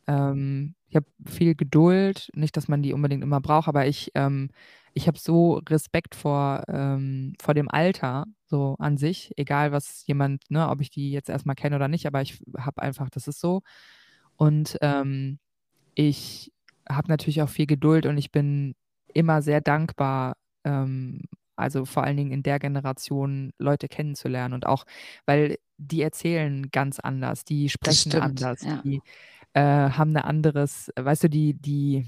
ähm, ich habe viel Geduld, nicht, dass man die unbedingt immer braucht, aber ich ähm, ich habe so Respekt vor ähm, vor dem Alter so an sich, egal was jemand ne, ob ich die jetzt erst mal kenne oder nicht, aber ich habe einfach das ist so. Und, ähm, ich habe natürlich auch viel Geduld und ich bin immer sehr dankbar, ähm, also, vor allen Dingen in der Generation Leute kennenzulernen und auch weil die erzählen ganz anders, die sprechen stimmt, anders, ja. die, äh, haben 'ne anderes weißt du, die die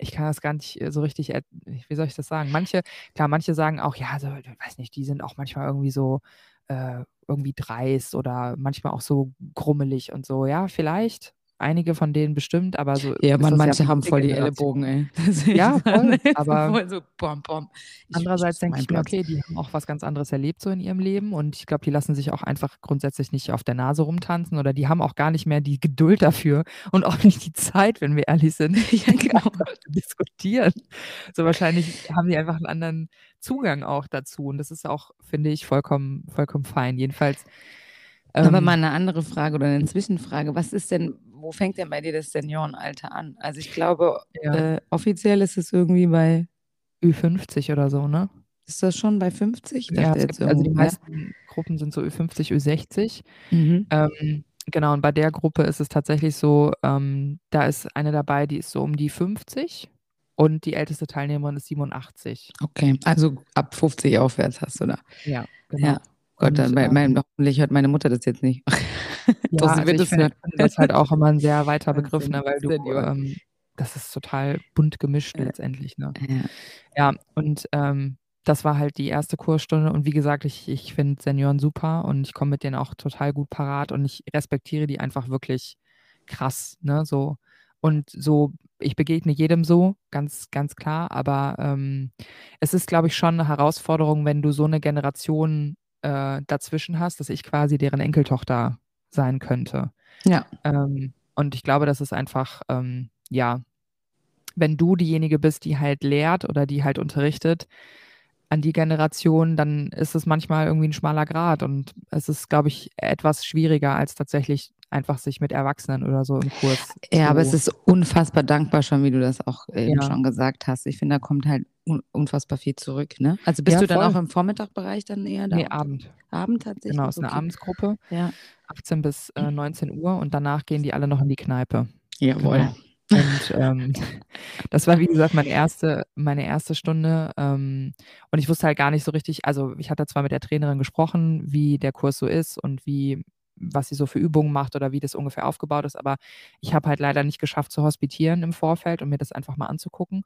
ich kann das gar nicht so richtig wie soll ich das sagen? Manche klar, manche sagen auch: „Ja, so weiß nicht, die sind auch manchmal irgendwie so äh, irgendwie dreist oder manchmal auch so grummelig und so.“ Ja, vielleicht, einige von denen bestimmt, aber so Ja, Mann, das ja manche haben voll die. Ellenbogen, ey. Ja, voll, aber voll so bom, bom. Ich andererseits denke ich mir. „Okay, die haben auch was ganz anderes erlebt so in ihrem Leben und ich glaube, die lassen sich auch einfach grundsätzlich nicht auf der Nase rumtanzen oder die haben auch gar nicht mehr die Geduld dafür und auch nicht die Zeit, wenn wir ehrlich sind, Ja, genau. zu diskutieren.“ So wahrscheinlich haben die einfach 'n anderen Zugang auch dazu und das ist auch, finde ich, vollkommen vollkommen fein. Jedenfalls, Aber mal ähm 'ne andere Frage oder 'ne Zwischenfrage. Was ist denn wo fängt denn bei dir das Seniorenalter an? Also, ich glaube, Ja. äh, offiziell ist es irgendwie bei Ü50 oder so, ne? Ist das schon bei 50? Ich Ja, gibt also, die ja? meisten Gruppen sind so Ü50, Ü60. Mhm. Ähm, genau, und bei der Gruppe ist es tatsächlich so, ähm, da ist eine dabei, die ist so um die 50 und die älteste Teilnehmerin ist 87. Okay, also, ab 50 aufwärts hast du da. Ja, genau. Ja. Gott, dann Und, mei mein ähm hoffentlich hört meine Mutter das jetzt nicht. Ja, also, ich finde das halt auch immer 'n sehr weiter Begriff, ne, weil du ähm, das ist total bunt gemischt Äh, letztendlich, ne? ja. Ja, und, ähm, das war halt die 1. Kursstunde und wie gesagt, ich ich finde Senioren super und ich komme mit denen auch total gut parat und ich respektiere die einfach wirklich krass, ne, so. Und so ich begegne jedem so, ganz ganz klar, aber, ähm, es ist, glaube ich, schon 'ne Herausforderung, wenn du so 'ne Generation, äh, dazwischen hast, dass ich quasi deren Enkeltochter sein könnte. Ja. Ähm, und ich glaube, das ist einfach, ähm, ja wenn du diejenige bist, die halt lehrt oder die halt unterrichtet an die Generation, dann ist es manchmal irgendwie 'n schmaler Grat und es ist, glaube ich, etwas schwieriger, als tatsächlich einfach sich mit Erwachsenen oder so im Kurs Ja, aber es ist unfassbar dankbar schon, wie du das auch eben Ja. schon gesagt hast. Ich finde, da kommt halt unfassbar viel zurück, ne? Also, bist Ja, du dann auch voll. im Vormittagbereich dann eher da Ne, unter Abend. Abend Genau, tatsächlich? ist 'ne Okay. Abendsgruppe, Ja. 18 bis, äh, 19:00 und danach gehen die alle noch in die Kneipe. Jawohl. Genau. Und, ähm, das war, wie gesagt, meine 1. meine 1. Stunde, ähm, und ich wusste halt gar nicht so richtig also, ich hatte zwar mit der Trainerin gesprochen, wie der Kurs so ist und wie was sie so für Übungen macht oder wie das ungefähr aufgebaut ist, aber ich habe halt leider nicht geschafft zu hospitieren im Vorfeld und mir das einfach mal anzugucken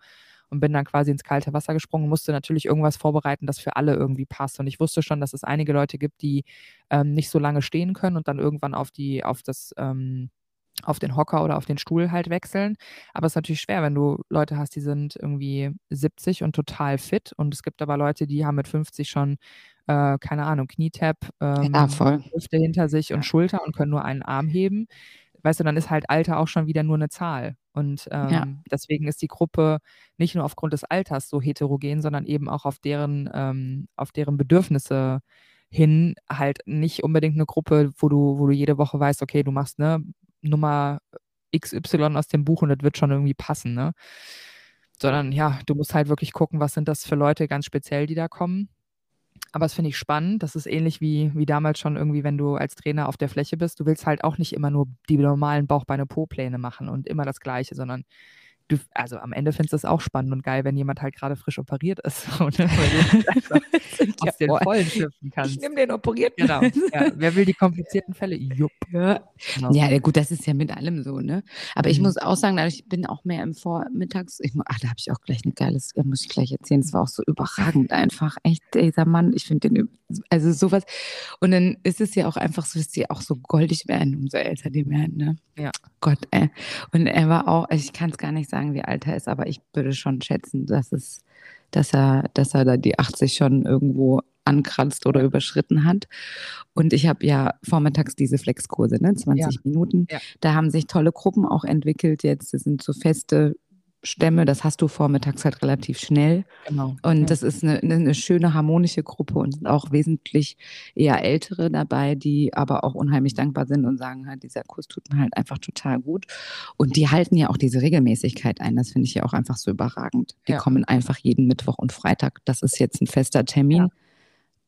und bin dann quasi ins kalte Wasser gesprungen, musste natürlich irgendwas vorbereiten, das für alle irgendwie passt. Und ich wusste schon, dass es einige Leute gibt, die, ähm, nicht so lange stehen können und dann irgendwann auf die auf das ähm, auf den Hocker oder auf den Stuhl halt wechseln. Aber ist natürlich schwer, wenn du Leute hast, die sind irgendwie 70 und total fit und es gibt aber Leute, die haben mit 50 schon, äh, keine Ahnung, Knietap, Ja, ähm, voll. Hüfte hinter sich und Ja. Schulter und können nur einen Arm heben. Weißt du, dann ist halt Alter auch schon wieder nur 'ne Zahl. Und, Ja. ähm, deswegen ist die Gruppe nicht nur aufgrund des Alters so heterogen, sondern eben auch auf deren ähm, auf deren Bedürfnisse hin halt nicht unbedingt 'ne Gruppe, wo du wo du jede Woche weißt, okay, du machst, ne, Nummer XY aus dem Buch und das wird schon irgendwie passen, ne? Sondern ja, du musst halt wirklich gucken, was sind das für Leute ganz speziell, die da kommen. Aber das finde ich spannend. Das ist ähnlich wie, wie damals schon irgendwie, wenn du als Trainer auf der Fläche bist. Du willst halt auch nicht immer nur die normalen Bauchbeine-Po-Pläne machen und immer das Gleiche, sondern du, also am Ende findest du es auch spannend und geil, wenn jemand halt gerade frisch operiert ist und ne, weil du aus den Vollen schöpfen kannst. Ich nehme den operierten. Genau. Ja. Wer will die komplizierten Fälle? Jupp. Ja. Genau. ja, gut, das ist ja mit allem so, ne? Aber ich Mhm. muss auch sagen, ich bin auch mehr im Vormittags. Ich, ach, da habe ich auch gleich ein geiles, da muss ich gleich erzählen. Es war auch so überragend einfach. Echt, dieser Mann, ich finde den, also sowas. Und dann ist es ja auch einfach so, dass die auch so goldig werden, umso älter die werden, ne? Ja. Gott, ey. Und er war auch, also ich kann es gar nicht sagen, wie alt er ist, aber ich würde schon schätzen, dass es, dass er, dass er da die 80 schon irgendwo ankratzt oder überschritten hat. Und ich habe ja vormittags diese Flexkurse, ne? 20 Minuten. Ja. Da haben sich tolle Gruppen auch entwickelt jetzt. Das sind so feste Stämme, das hast du vormittags halt relativ schnell. Genau. Und ja. das ist eine, eine, eine schöne harmonische Gruppe und sind auch wesentlich eher Ältere dabei, die aber auch unheimlich dankbar sind und sagen halt, dieser Kurs tut mir halt einfach total gut. Und die halten ja auch diese Regelmäßigkeit ein. Das finde ich ja auch einfach so überragend. Die Ja. kommen einfach jeden Mittwoch und Freitag. Das ist jetzt ein fester Termin. Ja.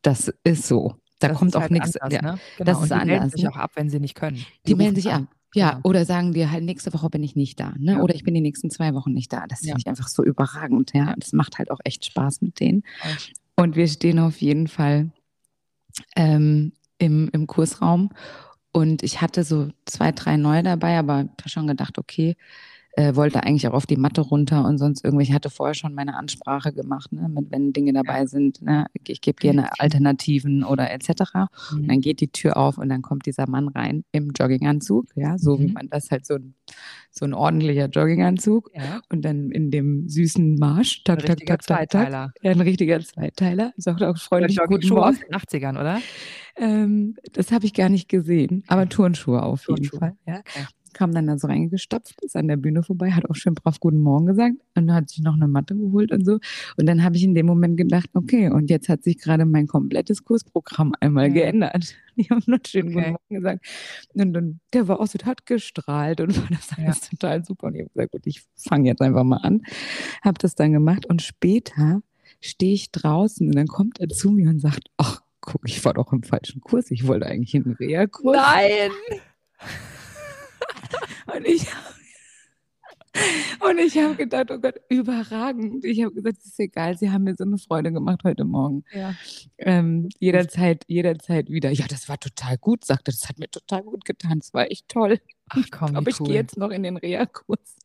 Das ist so. Da Das kommt auch halt nichts. Ja. ne? Genau. das und ist die melden anders, sich ne? auch ab, wenn sie nicht können. Die melden rufen sich an. ab. Ja, Genau. oder sagen dir halt, nächste Woche bin ich nicht da. Ne? Ja. Oder ich bin die nächsten zwei Wochen nicht da. Das Ja. finde ich einfach so überragend. Ja. Das macht halt auch echt Spaß mit denen. Und wir stehen auf jeden Fall ähm, im, im Kursraum. Und ich hatte so zwei, drei neue dabei, aber ich habe schon gedacht, okay, äh, wollte eigentlich auch auf die Matte runter und sonst irgendwie. Ich hatte vorher schon meine Ansprache gemacht, ne, mit, wenn Dinge dabei sind. Ne, ich gebe gerne Alternativen oder etc. Und Mhm. dann geht die Tür auf und dann kommt dieser Mann rein im Jogginganzug, ja, so wie Mhm. man das halt so ein, so ein ordentlicher Jogginganzug Ja. und dann in dem süßen Marsch, tak, Ein tak, richtiger tak, tak, tak, Zweiteiler. ja, ein richtiger Zweiteiler, sagt auch freundlich guten Jogging-Schuhe aus Morgen. den 80ern, oder? Ähm, das habe ich gar nicht gesehen, aber Turnschuhe auf jeden Turnschuhe. Fall, ja. Kam dann da so reingestopft, ist an der Bühne vorbei, hat auch schön brav Guten Morgen gesagt und hat sich noch eine Matte geholt und so. Und dann habe ich in dem Moment gedacht, okay, und jetzt hat sich gerade mein komplettes Kursprogramm einmal Ja. geändert. Die haben nur schön Guten Okay. Morgen gesagt. Und dann, der war auch so, der hat gestrahlt und war das Ja. alles total super. Und ich habe gesagt, gut, ich fange jetzt einfach mal an. Habe das dann gemacht und später stehe ich draußen und dann kommt er zu mir und sagt, ach, guck, ich war doch im falschen Kurs. Ich wollte eigentlich in den Reha-Kurs. Nein! Und ich, und ich habe gedacht, oh Gott, überragend. Ich habe gesagt, es ist egal, Sie haben mir so eine Freude gemacht heute Morgen. Ja. Ähm, jederzeit, jederzeit wieder. Ja, das war total gut, sagte, das hat mir total gut getan. Das war echt toll. Ach komm, ich cool. gehe jetzt noch in den Reha-Kurs.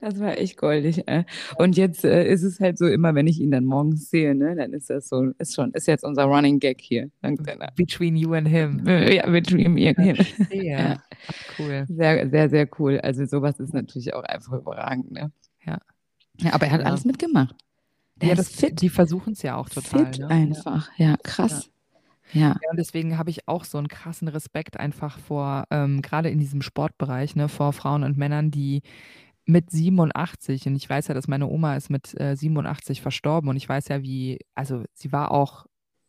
Das war echt goldig. Äh. Und jetzt äh, ist es halt so, immer wenn ich ihn dann morgens sehe, ne, dann ist das so, ist schon, ist jetzt unser Running Gag hier. Between you and him. Ja, mit ihm irgendwie. Verstehe. Ja. Ach, cool. Sehr, sehr, sehr cool. Also sowas ist natürlich auch einfach überragend, ne? Ja. Ja, aber er hat Ja. alles mitgemacht. Der ja, ist das, fit, die versuchen es ja auch total. fit ne? Ja. einfach. Ja, krass. Ja. Ja, und deswegen habe ich auch so einen krassen Respekt einfach vor, ähm, gerade in diesem Sportbereich, ne, vor Frauen und Männern, die mit 87, und ich weiß ja, dass meine Oma ist mit äh, 87 verstorben und ich weiß ja, wie, also sie war auch,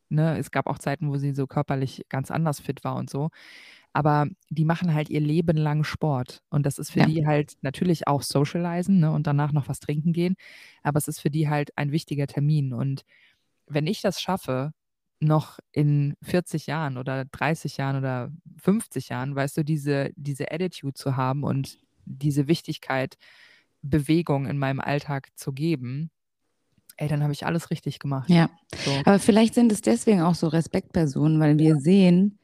ne, es gab auch Zeiten, wo sie so körperlich ganz anders fit war und so. Aber die machen halt ihr Leben lang Sport. Und das ist für Ja. die halt natürlich auch Socializen ne, und danach noch was trinken gehen. Aber es ist für die halt ein wichtiger Termin. Und wenn ich das schaffe, noch in 40 Jahren oder 30 Jahren oder 50 Jahren, weißt du, diese, diese Attitude zu haben und diese Wichtigkeit, Bewegung in meinem Alltag zu geben, ey, dann habe ich alles richtig gemacht. ja. So. Aber vielleicht sind es deswegen auch so Respektpersonen, weil wir sehen,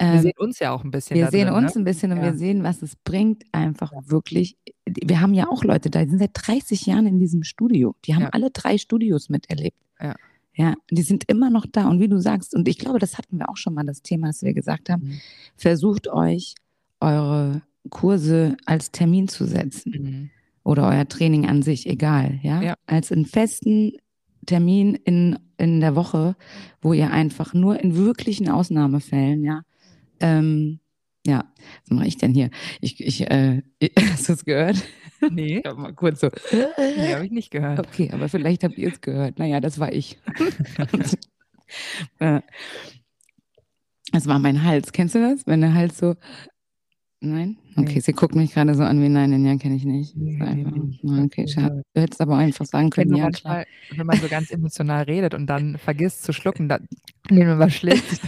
Wir ähm, sehen uns ja auch ein bisschen wir sehen drin, uns ne? ein bisschen und Ja. wir sehen, was es bringt, einfach wirklich. Wir haben ja auch Leute da, die sind seit 30 Jahren in diesem Studio. Die haben Ja. alle drei Studios miterlebt. Ja. Ja, die sind immer noch da. Und wie du sagst, und ich glaube, das hatten wir auch schon mal das Thema, dass wir gesagt haben, Mhm. versucht euch eure Kurse als Termin zu setzen Mhm. oder euer Training an sich, egal, ja, Ja. als einen festen Termin in, in der Woche, wo ihr einfach nur in wirklichen Ausnahmefällen, ja, ähm, ja, was mache ich denn hier? Ich, ich, äh, hast du es gehört? Nee, Ich mal kurz so. nee habe ich nicht gehört. Okay, aber vielleicht habt ihr es gehört. Naja, das war ich. Äh, Das war mein Hals. Kennst du das? Wenn der Hals so. Nein? Okay, nee. sie guckt mich gerade so an wie nein, den Jan kenne ich nicht. Nee, nee, nee. Okay, schade. Du hättest aber einfach sagen können, ja, manchmal, klar. Wenn man so ganz emotional redet und dann vergisst zu schlucken, dann nehmen wir was schlägt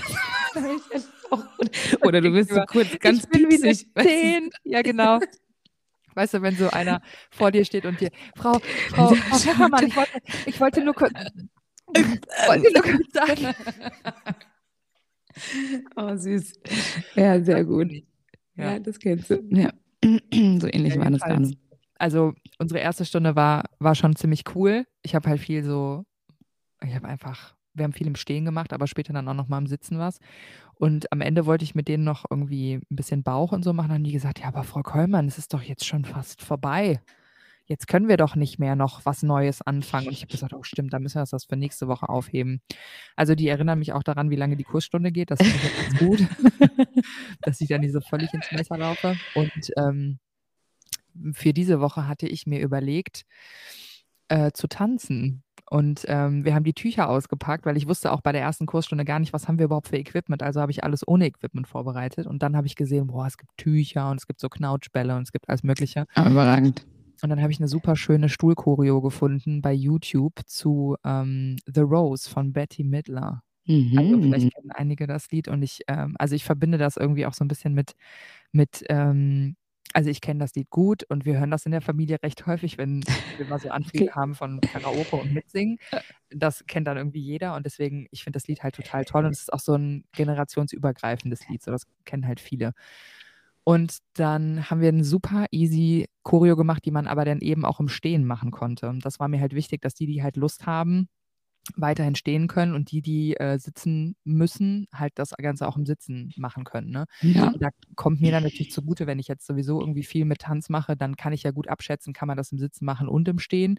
Oder du bist so kurz ganz ich bin piepsig. Wie zehn. Ja, genau. Weißt du, wenn so einer vor dir steht und dir, Frau, Frau, Frau Pfeffermann, ich wollte, ich wollte nur kurz, wollte nur kurz sagen. Oh, süß. Ja, sehr gut. Ja, das kennst du. Ja. so ähnlich ja, war das dann. Also unsere erste Stunde war, war schon ziemlich cool. Ich habe halt viel so, ich habe einfach, wir haben viel im Stehen gemacht, aber später dann auch noch mal im Sitzen was. Und am Ende wollte ich mit denen noch irgendwie ein bisschen Bauch und so machen. Dann haben die gesagt, ja, aber Frau Kollmann, es ist doch jetzt schon fast vorbei jetzt können wir doch nicht mehr noch was Neues anfangen. Und ich habe gesagt, oh stimmt, da müssen wir das für nächste Woche aufheben. Also die erinnern mich auch daran, wie lange die Kursstunde geht. Das finde ich ganz gut, dass ich da nicht so völlig ins Messer laufe. Und ähm, für diese Woche hatte ich mir überlegt, äh, zu tanzen. Und ähm, wir haben die Tücher ausgepackt, weil ich wusste auch bei der ersten Kursstunde gar nicht, was haben wir überhaupt für Equipment. Also habe ich alles ohne Equipment vorbereitet. Und dann habe ich gesehen, boah, es gibt Tücher und es gibt so Knautschbälle und es gibt alles Mögliche. Ah, überragend. Und dann habe ich eine super schöne Stuhlchoreo gefunden bei YouTube zu ähm, The Rose von Betty Midler. Mhm. Also vielleicht mhm. kennen einige das Lied und ich, ähm, also ich verbinde das irgendwie auch so ein bisschen mit, mit ähm, also ich kenne das Lied gut und wir hören das in der Familie recht häufig, wenn wir mal so Anflüge okay. haben von Karaoke und Mitsingen. Das kennt dann irgendwie jeder und deswegen, ich finde das Lied halt total toll und es ist auch so ein generationsübergreifendes Lied, so das kennen halt viele. Und dann haben wir ein super easy Choreo gemacht, die man aber dann eben auch im Stehen machen konnte. Und das war mir halt wichtig, dass die, die halt Lust haben, weiterhin stehen können und die, die äh, sitzen müssen, halt das Ganze auch im Sitzen machen können. Ne? Ja. Da kommt mir dann natürlich zugute, wenn ich jetzt sowieso irgendwie viel mit Tanz mache, dann kann ich ja gut abschätzen, kann man das im Sitzen machen und im Stehen.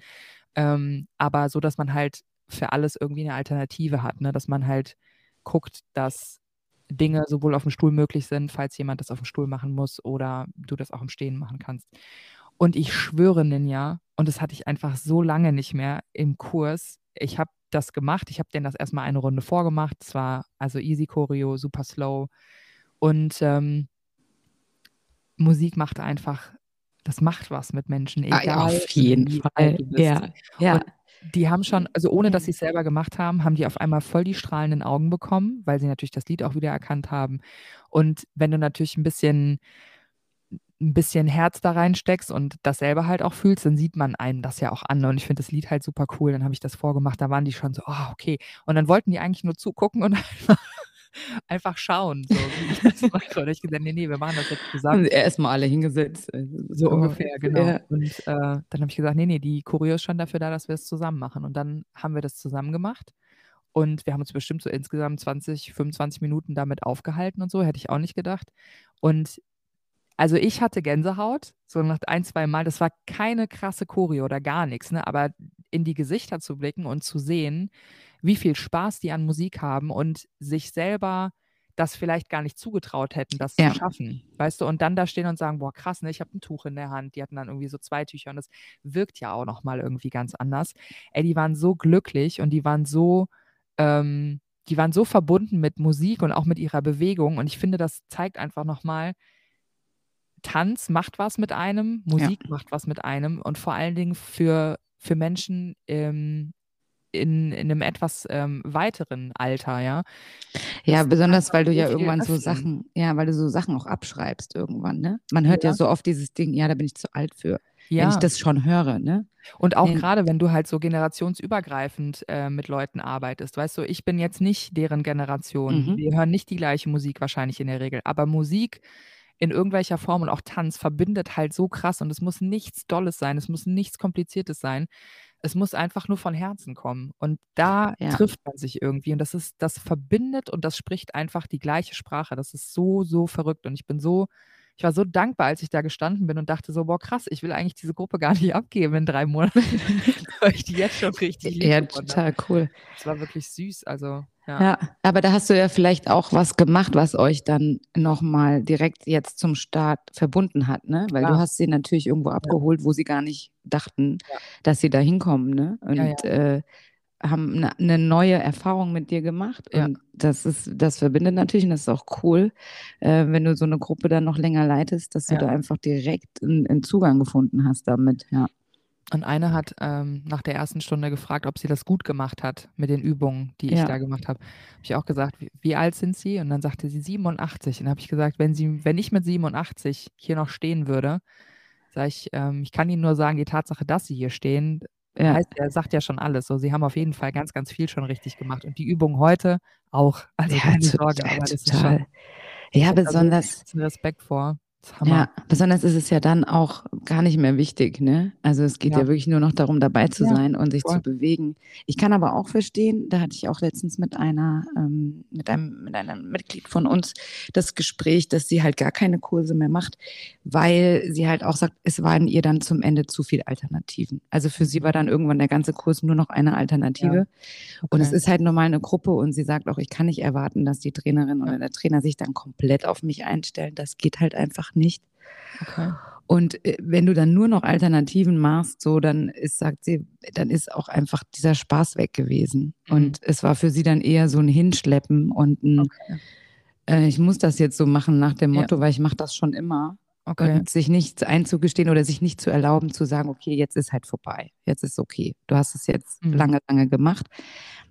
Ähm, aber so, dass man halt für alles irgendwie eine Alternative hat, ne? dass man halt guckt, dass Dinge sowohl auf dem Stuhl möglich sind, falls jemand das auf dem Stuhl machen muss oder du das auch im Stehen machen kannst. Und ich schwöre, Ninja, und das hatte ich einfach so lange nicht mehr im Kurs. Ich habe das gemacht. Ich habe denen das erstmal eine Runde vorgemacht. Es war also easy Choreo, super slow. Und ähm, Musik macht einfach, das macht was mit Menschen. Egal, ah, ja, auf jeden Fall. Ja, ja. Und die haben schon, also ohne dass sie es selber gemacht haben, haben die auf einmal voll die strahlenden Augen bekommen, weil sie natürlich das Lied auch wieder erkannt haben. Und wenn du natürlich ein bisschen, ein bisschen Herz da reinsteckst und das selber halt auch fühlst, dann sieht man einen das ja auch an. Und ich finde das Lied halt super cool. Dann habe ich das vorgemacht, da waren die schon so, oh, okay. Und dann wollten die eigentlich nur zugucken und einfach einfach schauen, so wie ich das mache. Und ich gesagt, nee, nee, wir machen das jetzt zusammen. Erstmal alle hingesetzt. So ungefähr, genau. Ja. Und äh, dann habe ich gesagt, nee, nee, die Choreo ist schon dafür da, dass wir es zusammen machen. Und dann haben wir das zusammen gemacht. Und wir haben uns bestimmt so insgesamt 20, 25 Minuten damit aufgehalten und so, hätte ich auch nicht gedacht. Und also ich hatte Gänsehaut, so nach ein, zwei Mal. Das war keine krasse Choreo oder gar nichts, ne? aber in die Gesichter zu blicken und zu sehen, wie viel Spaß die an Musik haben und sich selber das vielleicht gar nicht zugetraut hätten, das ja. zu schaffen. Weißt du, und dann da stehen und sagen, boah, krass, ne, ich habe ein Tuch in der Hand. Die hatten dann irgendwie so zwei Tücher und das wirkt ja auch nochmal irgendwie ganz anders. Ey, die waren so glücklich und die waren so, ähm, die waren so verbunden mit Musik und auch mit ihrer Bewegung. Und ich finde, das zeigt einfach nochmal, Tanz macht was mit einem, Musik ja. macht was mit einem und vor allen Dingen für, für Menschen ähm, in, in einem etwas ähm, weiteren Alter, ja. Ja, das besonders weil du ja irgendwann so Sachen, ja, weil du so Sachen auch abschreibst irgendwann, ne? Man hört ja, ja so oft dieses Ding, ja, da bin ich zu alt für. Ja. Wenn ich das schon höre, ne? Und auch gerade, wenn du halt so generationsübergreifend äh, mit Leuten arbeitest, weißt du, ich bin jetzt nicht deren Generation. Mhm. Wir hören nicht die gleiche Musik wahrscheinlich in der Regel, aber Musik in irgendwelcher Form und auch Tanz verbindet halt so krass und es muss nichts Dolles sein, es muss nichts Kompliziertes sein, es muss einfach nur von Herzen kommen. Und da ja. trifft man sich irgendwie. Und das ist, das verbindet und das spricht einfach die gleiche Sprache. Das ist so, so verrückt. Und ich bin so, ich war so dankbar, als ich da gestanden bin und dachte so, boah, krass, ich will eigentlich diese Gruppe gar nicht abgeben in drei Monaten, weil ich die jetzt schon richtig liebe. Ja, total cool. Es war wirklich süß. Also, ja. ja. aber da hast du ja vielleicht auch was gemacht, was euch dann nochmal direkt jetzt zum Start verbunden hat, ne? Weil ja. du hast sie natürlich irgendwo abgeholt, wo sie gar nicht dachten, dass sie da hinkommen, ne? Und äh, haben eine, eine neue Erfahrung mit dir gemacht. Ja. Und das ist, das verbindet natürlich und das ist auch cool, äh, wenn du so eine Gruppe dann noch länger leitest, dass du Ja. da einfach direkt einen, einen Zugang gefunden hast damit. Ja. Und eine hat ähm, nach der ersten Stunde gefragt, ob sie das gut gemacht hat mit den Übungen, die ich Ja. da gemacht habe. Habe ich auch gesagt, wie, wie alt sind sie? Und dann sagte sie 87. Und dann habe ich gesagt, wenn sie, wenn ich mit 87 hier noch stehen würde, sage ich, ähm, ich kann Ihnen nur sagen, die Tatsache, dass Sie hier stehen, Ja. heißt ja, sagt ja schon alles. So, Sie haben auf jeden Fall ganz, ganz viel schon richtig gemacht. Und die Übung heute auch. Also Ja, keine Sorge, aber das ist schon. Ja, besonders. Respekt vor. Ja, besonders ist es ja dann auch gar nicht mehr wichtig, ne? Also es geht ja, Ja. wirklich nur noch darum, dabei zu Ja, sein und sich voll. zu bewegen. Ich kann aber auch verstehen, da hatte ich auch letztens mit einer, ähm, mit einem, mit einem Mitglied von uns das Gespräch, dass sie halt gar keine Kurse mehr macht, weil sie halt auch sagt, es waren ihr dann zum Ende zu viele Alternativen. Also für sie war dann irgendwann der ganze Kurs nur noch eine Alternative. Und es Okay. ist halt normal eine Gruppe und sie sagt auch, ich kann nicht erwarten, dass die Trainerin oder der Trainer sich dann komplett auf mich einstellen. Das geht halt einfach nicht. Okay. Und äh, wenn du dann nur noch Alternativen machst, so, dann ist, sagt sie, dann ist auch einfach dieser Spaß weg gewesen. Mhm. Und es war für sie dann eher so ein Hinschleppen und ein, Okay. äh, ich muss das jetzt so machen nach dem Ja. Motto, weil ich mache das schon immer. Okay. Und sich nicht einzugestehen oder sich nicht zu erlauben, zu sagen, okay, jetzt ist halt vorbei. Jetzt ist okay. Du hast es jetzt Mhm. lange, lange gemacht.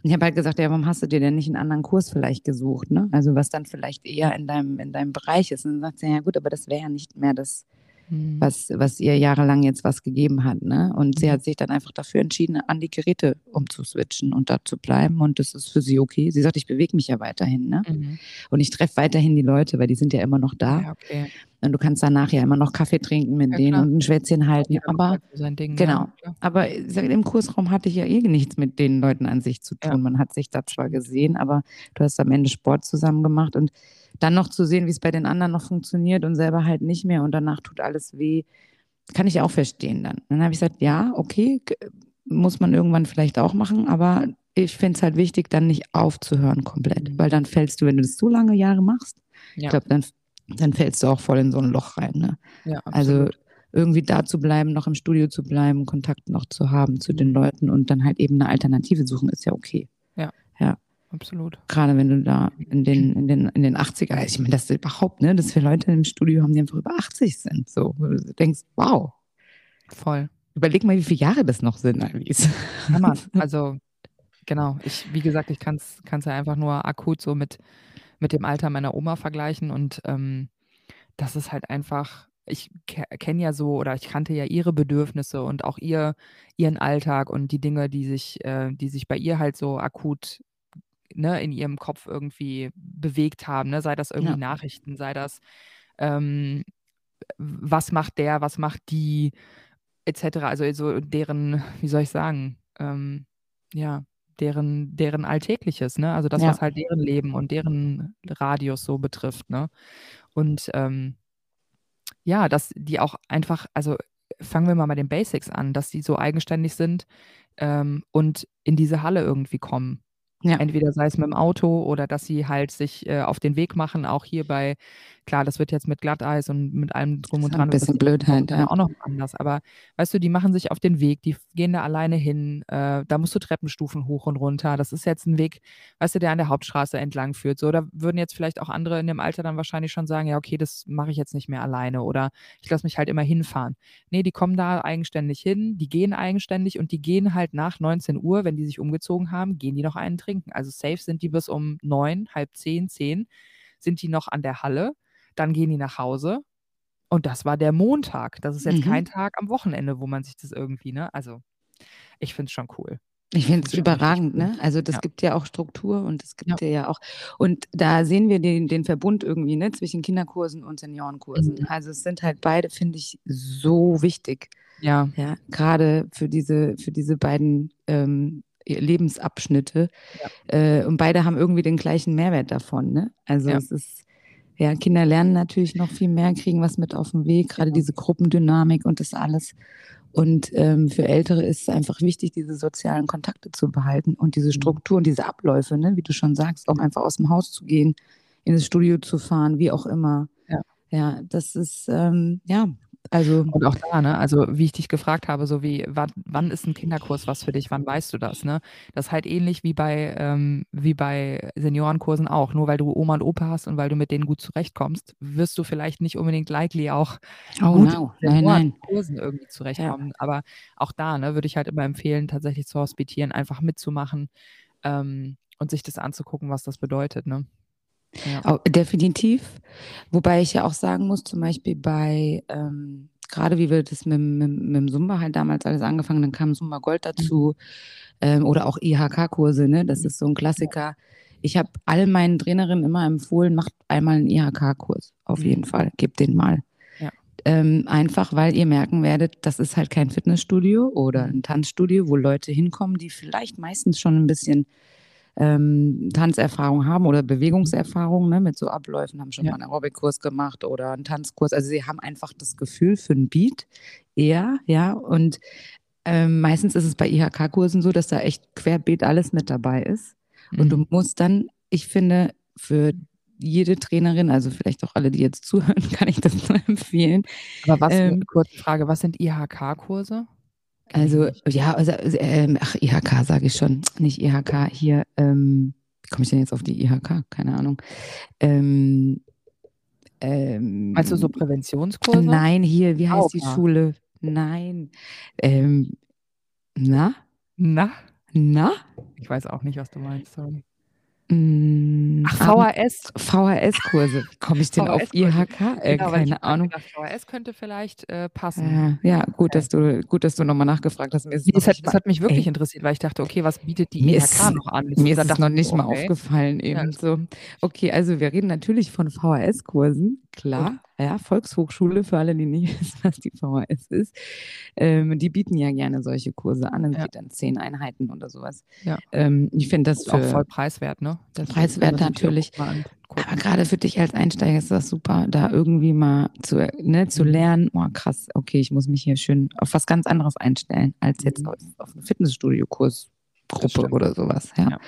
Und ich habe halt gesagt, ja, warum hast du dir denn nicht einen anderen Kurs vielleicht gesucht? Ne? Also was dann vielleicht eher in deinem, in deinem Bereich ist. Und dann sagt sie, ja gut, aber das wäre ja nicht mehr das, Mhm. was, was ihr jahrelang jetzt was gegeben hat. Ne? Und sie Mhm. hat sich dann einfach dafür entschieden, an die Geräte umzuswitchen und da zu bleiben. Und das ist für sie okay. Sie sagt, ich bewege mich ja weiterhin. Ne? Mhm. Und ich treffe weiterhin die Leute, weil die sind ja immer noch da. Ja, okay. Und du kannst danach ja immer noch Kaffee trinken mit Ja, denen klar. und ein Schwätzchen halten. Macht Aber Ding. genau. Ja, aber im Kursraum hatte ich ja eh nichts mit den Leuten an sich zu tun. Ja. Man hat sich da zwar gesehen, aber du hast am Ende Sport zusammen gemacht und dann noch zu sehen, wie es bei den anderen noch funktioniert und selber halt nicht mehr und danach tut alles weh, kann ich auch verstehen dann. Dann habe ich gesagt, ja, okay, muss man irgendwann vielleicht auch machen, aber ich finde es halt wichtig, dann nicht aufzuhören komplett, Mhm. weil dann fällst du, wenn du das so lange Jahre machst, ich Ja, glaube, dann, dann fällst du auch voll in so ein Loch rein. Ne? ja, Also irgendwie da zu bleiben, noch im Studio zu bleiben, Kontakt noch zu haben zu den Mhm. Leuten und dann halt eben eine Alternative suchen, ist ja okay. Absolut. Gerade wenn du da in den, in den, in den 80er, also ich meine, das ist überhaupt, ne, dass wir Leute im Studio haben, die einfach über 80 sind. So, wo du denkst, wow, Voll. überleg mal, wie viele Jahre das noch sind, Alice. Hammer. Also, genau. Ich, wie gesagt, ich kann es ja einfach nur akut so mit, mit dem Alter meiner Oma vergleichen und ähm, das ist halt einfach, ich ke kenne ja so oder ich kannte ja ihre Bedürfnisse und auch ihr, ihren Alltag und die Dinge, die sich, äh, die sich bei ihr halt so akut ne, in ihrem Kopf irgendwie bewegt haben, ne? sei das irgendwie Ja. Nachrichten, sei das ähm, was macht der, was macht die, etc. Also so deren, wie soll ich sagen, ähm, ja, deren, deren Alltägliches, ne? Also das, Ja. was halt deren Leben und deren Radius so betrifft, ne? Und ähm, ja, dass die auch einfach, also fangen wir mal bei den Basics an, dass die so eigenständig sind ähm, und in diese Halle irgendwie kommen. Ja. Entweder sei es mit dem Auto oder dass sie halt sich äh, auf den Weg machen, auch hier bei, klar, das wird jetzt mit Glatteis und mit allem drum und dran. ein bisschen die blöd halt, ja. auch noch anders. Aber weißt du, die machen sich auf den Weg, die gehen da alleine hin, äh, da musst du Treppenstufen hoch und runter. Das ist jetzt ein Weg, weißt du, der an der Hauptstraße entlang führt. So, da würden jetzt vielleicht auch andere in dem Alter dann wahrscheinlich schon sagen, ja, okay, das mache ich jetzt nicht mehr alleine oder ich lasse mich halt immer hinfahren. Nee, die kommen da eigenständig hin, die gehen eigenständig und die gehen halt nach 19 Uhr, wenn die sich umgezogen haben, gehen die noch einen trinken. Also safe sind die bis um neun, halb zehn, zehn, sind die noch an der Halle, dann gehen die nach Hause und das war der Montag. Das ist jetzt Mhm. kein Tag am Wochenende, wo man sich das irgendwie, ne? Also, ich finde es schon cool. Ich finde es überragend, ne? Also das Ja. gibt ja auch Struktur und es gibt Ja. ja. ja auch. Und da sehen wir den, den Verbund irgendwie, ne, zwischen Kinderkursen und Seniorenkursen. Mhm. Also es sind halt beide, finde ich, so wichtig. Ja, Ja, gerade für diese, für diese beiden ähm, Lebensabschnitte. Äh, und beide haben irgendwie den gleichen Mehrwert davon, ne? Also Ja. es ist, ja, Kinder lernen natürlich noch viel mehr, kriegen was mit auf den Weg, gerade diese Gruppendynamik und das alles. Und ähm, für Ältere ist es einfach wichtig, diese sozialen Kontakte zu behalten und diese Mhm. Strukturen, diese Abläufe, ne, wie du schon sagst, auch einfach aus dem Haus zu gehen, ins Studio zu fahren, wie auch immer. Ja. Ja, das ist, ähm, ja, Also und auch da, ne, also wie ich dich gefragt habe, so wie, wann, wann ist ein Kinderkurs was für dich, wann weißt du das, ne? Das ist halt ähnlich wie bei, ähm, wie bei Seniorenkursen auch. Nur weil du Oma und Opa hast und weil du mit denen gut zurechtkommst, wirst du vielleicht nicht unbedingt likely auch oh, gut no. nein, nein. Kursen irgendwie zurechtkommen. Aber auch da, ne, würde ich halt immer empfehlen, tatsächlich zu hospitieren, einfach mitzumachen ähm, und sich das anzugucken, was das bedeutet, ne? Ja. Definitiv. Wobei ich ja auch sagen muss, zum Beispiel bei, ähm, gerade wie wir das mit, mit, mit dem Zumba halt damals alles angefangen, dann kam Zumba Gold dazu ähm, oder auch IHK-Kurse, ne? Das ist so ein Klassiker. Ich habe all meinen Trainerinnen immer empfohlen, macht einmal einen IHK-Kurs, auf mhm. jeden Fall, gebt den mal. Ja. Ähm, einfach, weil ihr merken werdet, das ist halt kein Fitnessstudio oder mhm. ein Tanzstudio, wo Leute hinkommen, die vielleicht meistens schon ein bisschen ähm, Tanzerfahrung haben oder Bewegungserfahrung ne, mit so Abläufen, haben schon ja. mal einen Aerobic-Kurs gemacht oder einen Tanzkurs. Also sie haben einfach das Gefühl für einen Beat eher, ja. Und ähm, meistens ist es bei IHK-Kursen so, dass da echt querbeet alles mit dabei ist. Mhm. Und du mhm. musst dann, ich finde, für jede Trainerin, also vielleicht auch alle, die jetzt zuhören, kann ich das nur empfehlen. Aber was, ähm, kurze Frage, was sind IHK-Kurse? Also, ja, also, ähm, ach, IHK sage ich schon, nicht IHK hier. Ähm, wie komme ich denn jetzt auf die IHK? Keine Ahnung. Ähm, ähm, du so Präventionskurse? Nein, hier, wie heißt die Schule? Nein. Ähm, na? Na? Na? Ich weiß auch nicht, was du meinst, sorry. Mm, Ach, VHS. VHS-Kurse. Komme ich denn auf IHK? Äh, genau, keine Ahnung. VHS könnte vielleicht äh, passen. Äh, ja, gut, dass du, gut, dass du nochmal nachgefragt hast. Mir ist das, hat, das hat mich wirklich ey. interessiert, weil ich dachte, okay, was bietet die IHK ist, noch an? Mir ist das noch nicht okay. mal aufgefallen eben ja. so. Okay, also wir reden natürlich von VHS-Kursen, klar. Gut. Ja, Volkshochschule, für alle, die nicht wissen, was die VHS ist. Ähm, die bieten ja gerne solche Kurse an. Es ja. geht dann zehn Einheiten oder sowas. Ja. Ähm, ich finde das für, auch voll preiswert, ne? Das preiswert natürlich. Aber gerade für dich als Einsteiger ist das super, da irgendwie mal zu, ne, zu mhm. lernen, oh krass, okay, ich muss mich hier schön auf was ganz anderes einstellen, als jetzt mhm. auf, auf eine Fitnessstudio-Kursgruppe oder sowas. Ja. ja.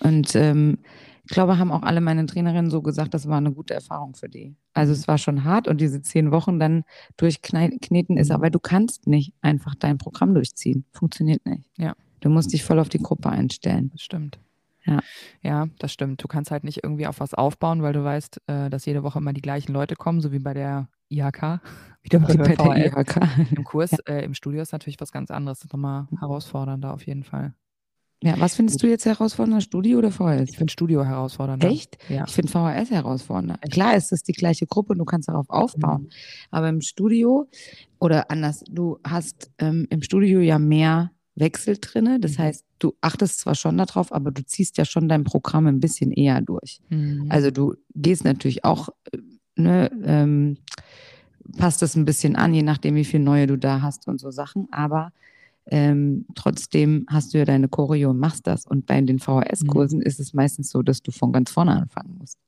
Und ähm, ich glaube, haben auch alle meine Trainerinnen so gesagt, das war eine gute Erfahrung für die. Also mhm. es war schon hart und diese zehn Wochen dann durchkneten ist, mhm. aber du kannst nicht einfach dein Programm durchziehen. Funktioniert nicht. Ja. Du musst dich voll auf die Gruppe einstellen. Das stimmt. Ja. ja, das stimmt. Du kannst halt nicht irgendwie auf was aufbauen, weil du weißt, äh, dass jede Woche immer die gleichen Leute kommen, so wie bei der IHK. Wieder bei, bei der IHK. Im Kurs, ja. äh, im Studio ist natürlich was ganz anderes. Das ist nochmal herausfordernder auf jeden Fall. Ja, was findest du jetzt herausfordernder, Studio oder VHS? Ich finde Studio herausfordernder. Echt? Ja. Ich finde VHS herausfordernder. Klar ist es die gleiche Gruppe und du kannst darauf aufbauen. Mhm. Aber im Studio oder anders, du hast ähm, im Studio ja mehr Wechsel drin. Das mhm. heißt, du achtest zwar schon darauf, aber du ziehst ja schon dein Programm ein bisschen eher durch. Mhm. Also du gehst natürlich auch, äh, ne, ähm, passt es ein bisschen an, je nachdem, wie viel neue du da hast und so Sachen. Aber ähm, trotzdem hast du ja deine Choreo und machst das. Und bei den VHS-Kursen mhm. ist es meistens so, dass du von ganz vorne anfangen musst.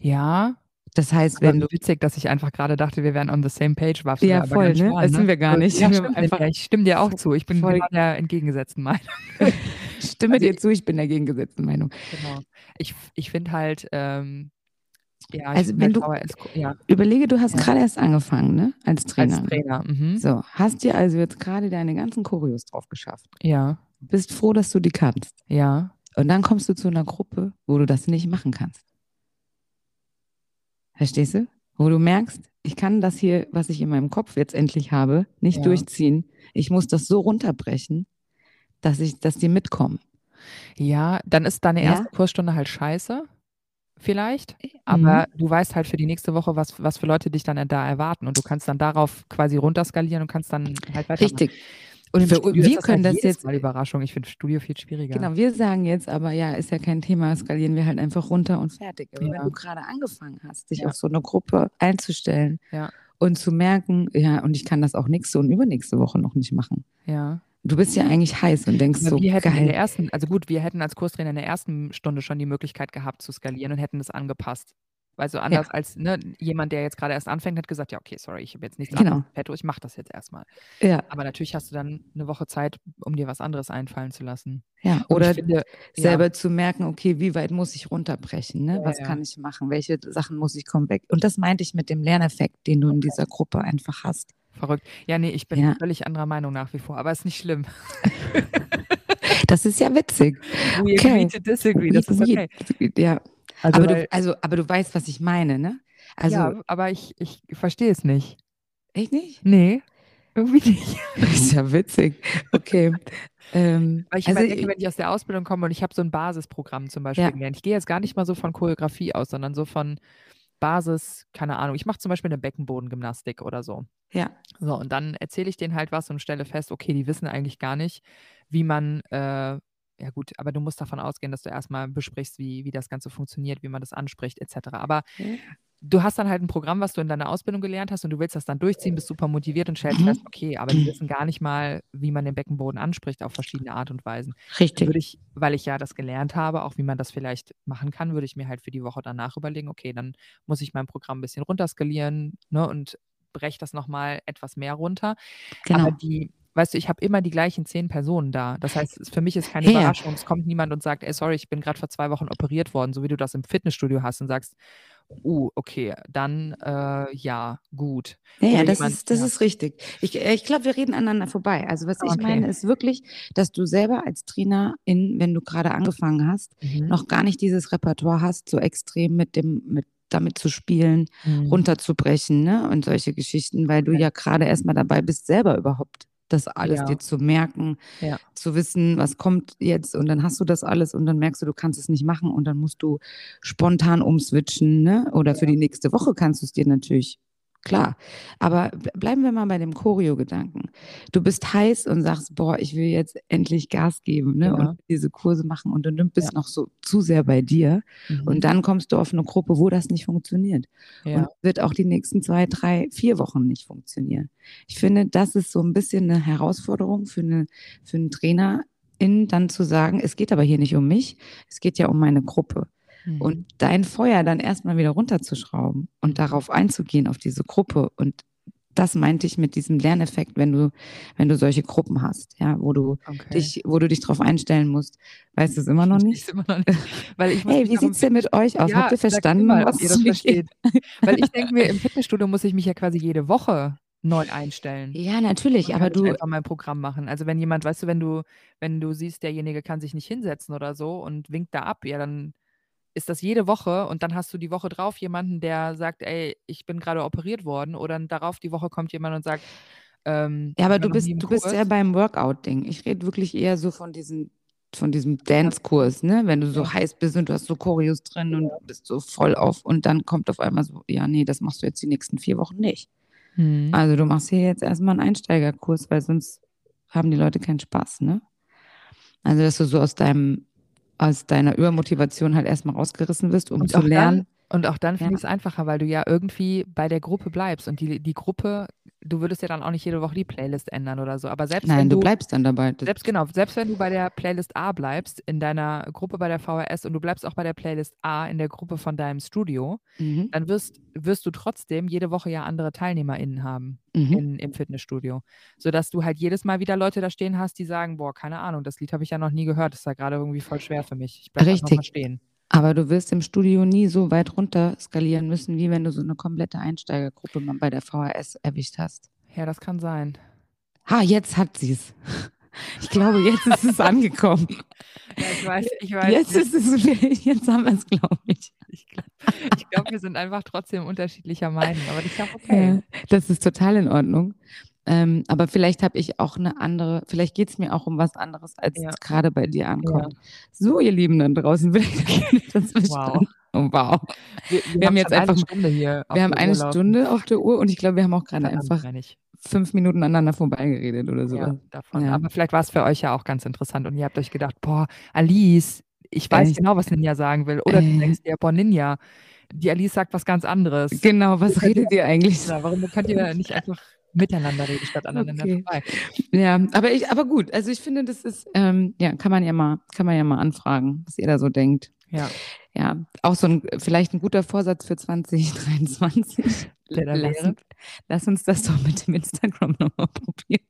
Ja. Das heißt, wenn du. Witzig, dass ich einfach gerade dachte, wir wären on the same page. Warst ja, voll, ne? Mal, das sind wir gar nicht. Ja, wir stimmt, einfach ich stimme dir auch zu. Ich bin voll genau der entgegengesetzten Meinung. stimme also dir zu, ich bin der gegengesetzten Meinung. Genau. Ich, ich finde halt, ähm, ja, also wenn du VHS, ja. überlege, du hast ja. gerade erst angefangen, ne? Als Trainer. Als Trainer. Mhm. So, hast dir also jetzt gerade deine ganzen Choreos drauf geschafft. Ja. Bist froh, dass du die kannst. Ja. Und dann kommst du zu einer Gruppe, wo du das nicht machen kannst. Verstehst du? Wo du merkst, ich kann das hier, was ich in meinem Kopf jetzt endlich habe, nicht ja. durchziehen. Ich muss das so runterbrechen, dass ich, dass die mitkommen. Ja, dann ist deine erste ja? Kursstunde halt scheiße vielleicht, aber mhm. du weißt halt für die nächste Woche, was, was für Leute dich dann da erwarten und du kannst dann darauf quasi runterskalieren und kannst dann halt weiter. Richtig. Und für, wir das können halt das jetzt mal Überraschung. Ich finde Studio viel schwieriger. Genau, wir sagen jetzt aber ja, ist ja kein Thema, skalieren wir halt einfach runter und fertig. Aber ja. wenn du gerade angefangen hast, dich ja. auf so eine Gruppe einzustellen ja. und zu merken, ja, und ich kann das auch nächste und übernächste Woche noch nicht machen. Ja. Du bist ja eigentlich heiß und denkst so, wir hätten geil. In der ersten, also gut, wir hätten als Kurstrainer in der ersten Stunde schon die Möglichkeit gehabt zu skalieren und hätten das angepasst. Also anders ja. als ne, jemand, der jetzt gerade erst anfängt, hat gesagt, ja, okay, sorry, ich habe jetzt nichts genau. Petto, ich mache das jetzt erstmal. Ja. Aber natürlich hast du dann eine Woche Zeit, um dir was anderes einfallen zu lassen. Ja, oder finde, selber ja. zu merken, okay, wie weit muss ich runterbrechen, ne? was kann ich machen, welche Sachen muss ich kommen weg. Und das meinte ich mit dem Lerneffekt, den du in dieser Gruppe einfach hast. Verrückt. Ja, nee, ich bin ja. völlig anderer Meinung nach wie vor, aber ist nicht schlimm. das ist ja witzig. We okay. agree to disagree, das ist okay. Ja. Also, aber, du, also, aber du weißt, was ich meine, ne? Also, ja, aber ich, ich verstehe es nicht. Echt nicht? Nee, irgendwie nicht. Das ist ja witzig. Okay. ähm, ich also, denke, wenn ich aus der Ausbildung komme und ich habe so ein Basisprogramm zum Beispiel ja. gelernt, ich gehe jetzt gar nicht mal so von Choreografie aus, sondern so von Basis, keine Ahnung, ich mache zum Beispiel eine Beckenbodengymnastik oder so. Ja. So, und dann erzähle ich denen halt was und stelle fest, okay, die wissen eigentlich gar nicht, wie man, äh, ja gut, aber du musst davon ausgehen, dass du erstmal besprichst, wie, wie das Ganze funktioniert, wie man das anspricht, etc. Aber mhm du hast dann halt ein Programm, was du in deiner Ausbildung gelernt hast und du willst das dann durchziehen, bist super motiviert und stellst mhm. fest, okay, aber die wissen gar nicht mal, wie man den Beckenboden anspricht auf verschiedene Art und Weisen. Richtig. Würde ich, weil ich ja das gelernt habe, auch wie man das vielleicht machen kann, würde ich mir halt für die Woche danach überlegen, okay, dann muss ich mein Programm ein bisschen runterskalieren ne, und breche das nochmal etwas mehr runter. Genau. Aber die, weißt du, ich habe immer die gleichen zehn Personen da. Das heißt, für mich ist keine ja. Überraschung. Es kommt niemand und sagt, ey, sorry, ich bin gerade vor zwei Wochen operiert worden, so wie du das im Fitnessstudio hast und sagst, Uh, okay, dann äh, ja, gut. Ja, ja das, jemand, ist, das ja. ist richtig. Ich, äh, ich glaube, wir reden aneinander vorbei. Also was okay. ich meine, ist wirklich, dass du selber als Trainerin, wenn du gerade angefangen hast, mhm. noch gar nicht dieses Repertoire hast, so extrem mit dem, mit damit zu spielen, mhm. runterzubrechen, ne? Und solche Geschichten, weil du ja, ja gerade erstmal dabei bist, selber überhaupt das alles ja. dir zu merken, ja. zu wissen, was kommt jetzt und dann hast du das alles und dann merkst du, du kannst es nicht machen und dann musst du spontan umswitchen, ne? Oder ja. für die nächste Woche kannst du es dir natürlich Klar, aber bleiben wir mal bei dem Choreo-Gedanken. Du bist heiß und sagst, boah, ich will jetzt endlich Gas geben ne? Ja. und diese Kurse machen und du bist ja. noch so zu sehr bei dir mhm. und dann kommst du auf eine Gruppe, wo das nicht funktioniert ja. und wird auch die nächsten zwei, drei, vier Wochen nicht funktionieren. Ich finde, das ist so ein bisschen eine Herausforderung für, eine, für einen Trainer, in dann zu sagen, es geht aber hier nicht um mich, es geht ja um meine Gruppe. Mhm. Und dein Feuer dann erstmal wieder runterzuschrauben und darauf einzugehen, auf diese Gruppe. Und das meinte ich mit diesem Lerneffekt, wenn du, wenn du solche Gruppen hast, ja, wo du okay. dich, wo du dich drauf einstellen musst. Weißt du es immer noch nicht? Immer noch nicht. Weil ich hey, wie sieht es denn mit euch aus? Ja, Habt ihr verstanden, mal, was ihr das versteht? Weil ich denke mir, im Fitnessstudio muss ich mich ja quasi jede Woche neu einstellen. Ja, natürlich, aber du einfach mein Programm machen. Also wenn jemand, weißt du, wenn du wenn du siehst, derjenige kann sich nicht hinsetzen oder so und winkt da ab, ja, dann ist das jede Woche und dann hast du die Woche drauf jemanden, der sagt, ey, ich bin gerade operiert worden oder darauf die Woche kommt jemand und sagt, ähm, ja, aber du bist, du bist ja beim Workout-Ding. Ich rede wirklich eher so von diesem, von diesem Dance-Kurs, ne? Wenn du so heiß bist und du hast so Choreos drin und bist so voll auf und dann kommt auf einmal so, ja, nee, das machst du jetzt die nächsten vier Wochen nicht. Mhm. Also du machst hier jetzt erstmal einen Einsteigerkurs, weil sonst haben die Leute keinen Spaß, ne? Also, dass du so aus deinem aus deiner Übermotivation halt erstmal rausgerissen wirst, um und zu lernen. Dann, und auch dann finde ja. ich es einfacher, weil du ja irgendwie bei der Gruppe bleibst und die, die Gruppe du würdest ja dann auch nicht jede Woche die Playlist ändern oder so. Aber selbst Nein, wenn du, du bleibst dann dabei. Selbst genau, selbst wenn du bei der Playlist A bleibst, in deiner Gruppe bei der VHS und du bleibst auch bei der Playlist A in der Gruppe von deinem Studio, mhm. dann wirst, wirst du trotzdem jede Woche ja andere TeilnehmerInnen haben mhm. in, im Fitnessstudio. Sodass du halt jedes Mal wieder Leute da stehen hast, die sagen, boah, keine Ahnung, das Lied habe ich ja noch nie gehört, das ist ja gerade irgendwie voll schwer für mich. Ich bleibe Richtig. stehen. Aber du wirst im Studio nie so weit runter skalieren müssen, wie wenn du so eine komplette Einsteigergruppe mal bei der VHS erwischt hast. Ja, das kann sein. Ha, jetzt hat sie es. Ich glaube, jetzt ist es angekommen. Ja, ich weiß, ich weiß. Jetzt, ist es, jetzt haben wir es, glaube ich. Ich glaube, glaub, wir sind einfach trotzdem unterschiedlicher Meinung, aber ich glaube, okay. Ja, das ist total in Ordnung. Ähm, aber vielleicht habe ich auch eine andere, vielleicht geht es mir auch um was anderes, als ja. es gerade bei dir ankommt. Ja. So, ihr Lieben dann draußen, vielleicht das Wow. Oh, wow. Wir, wir, wir haben jetzt einfach eine Stunde hier. Wir haben eine Stunde auf der Uhr und ich glaube, wir haben auch gerade einfach fünf Minuten aneinander vorbeigeredet oder so. Ja, davon. Ja. Aber vielleicht war es für euch ja auch ganz interessant und ihr habt euch gedacht, boah, Alice, ich weiß Echt? genau, was Ninja sagen will. Oder du denkst dir, boah, Ninja, die Alice sagt was ganz anderes. Genau, was redet ihr eigentlich? Warum könnt ihr nicht einfach miteinander reden statt aneinander okay. vorbei. Ja, aber ich, aber gut, also ich finde, das ist, ähm, ja, kann man ja mal, kann man ja mal anfragen, was ihr da so denkt. Ja. Ja, auch so ein, vielleicht ein guter Vorsatz für 2023. Der da lass, lass uns das doch mit dem Instagram nochmal probieren.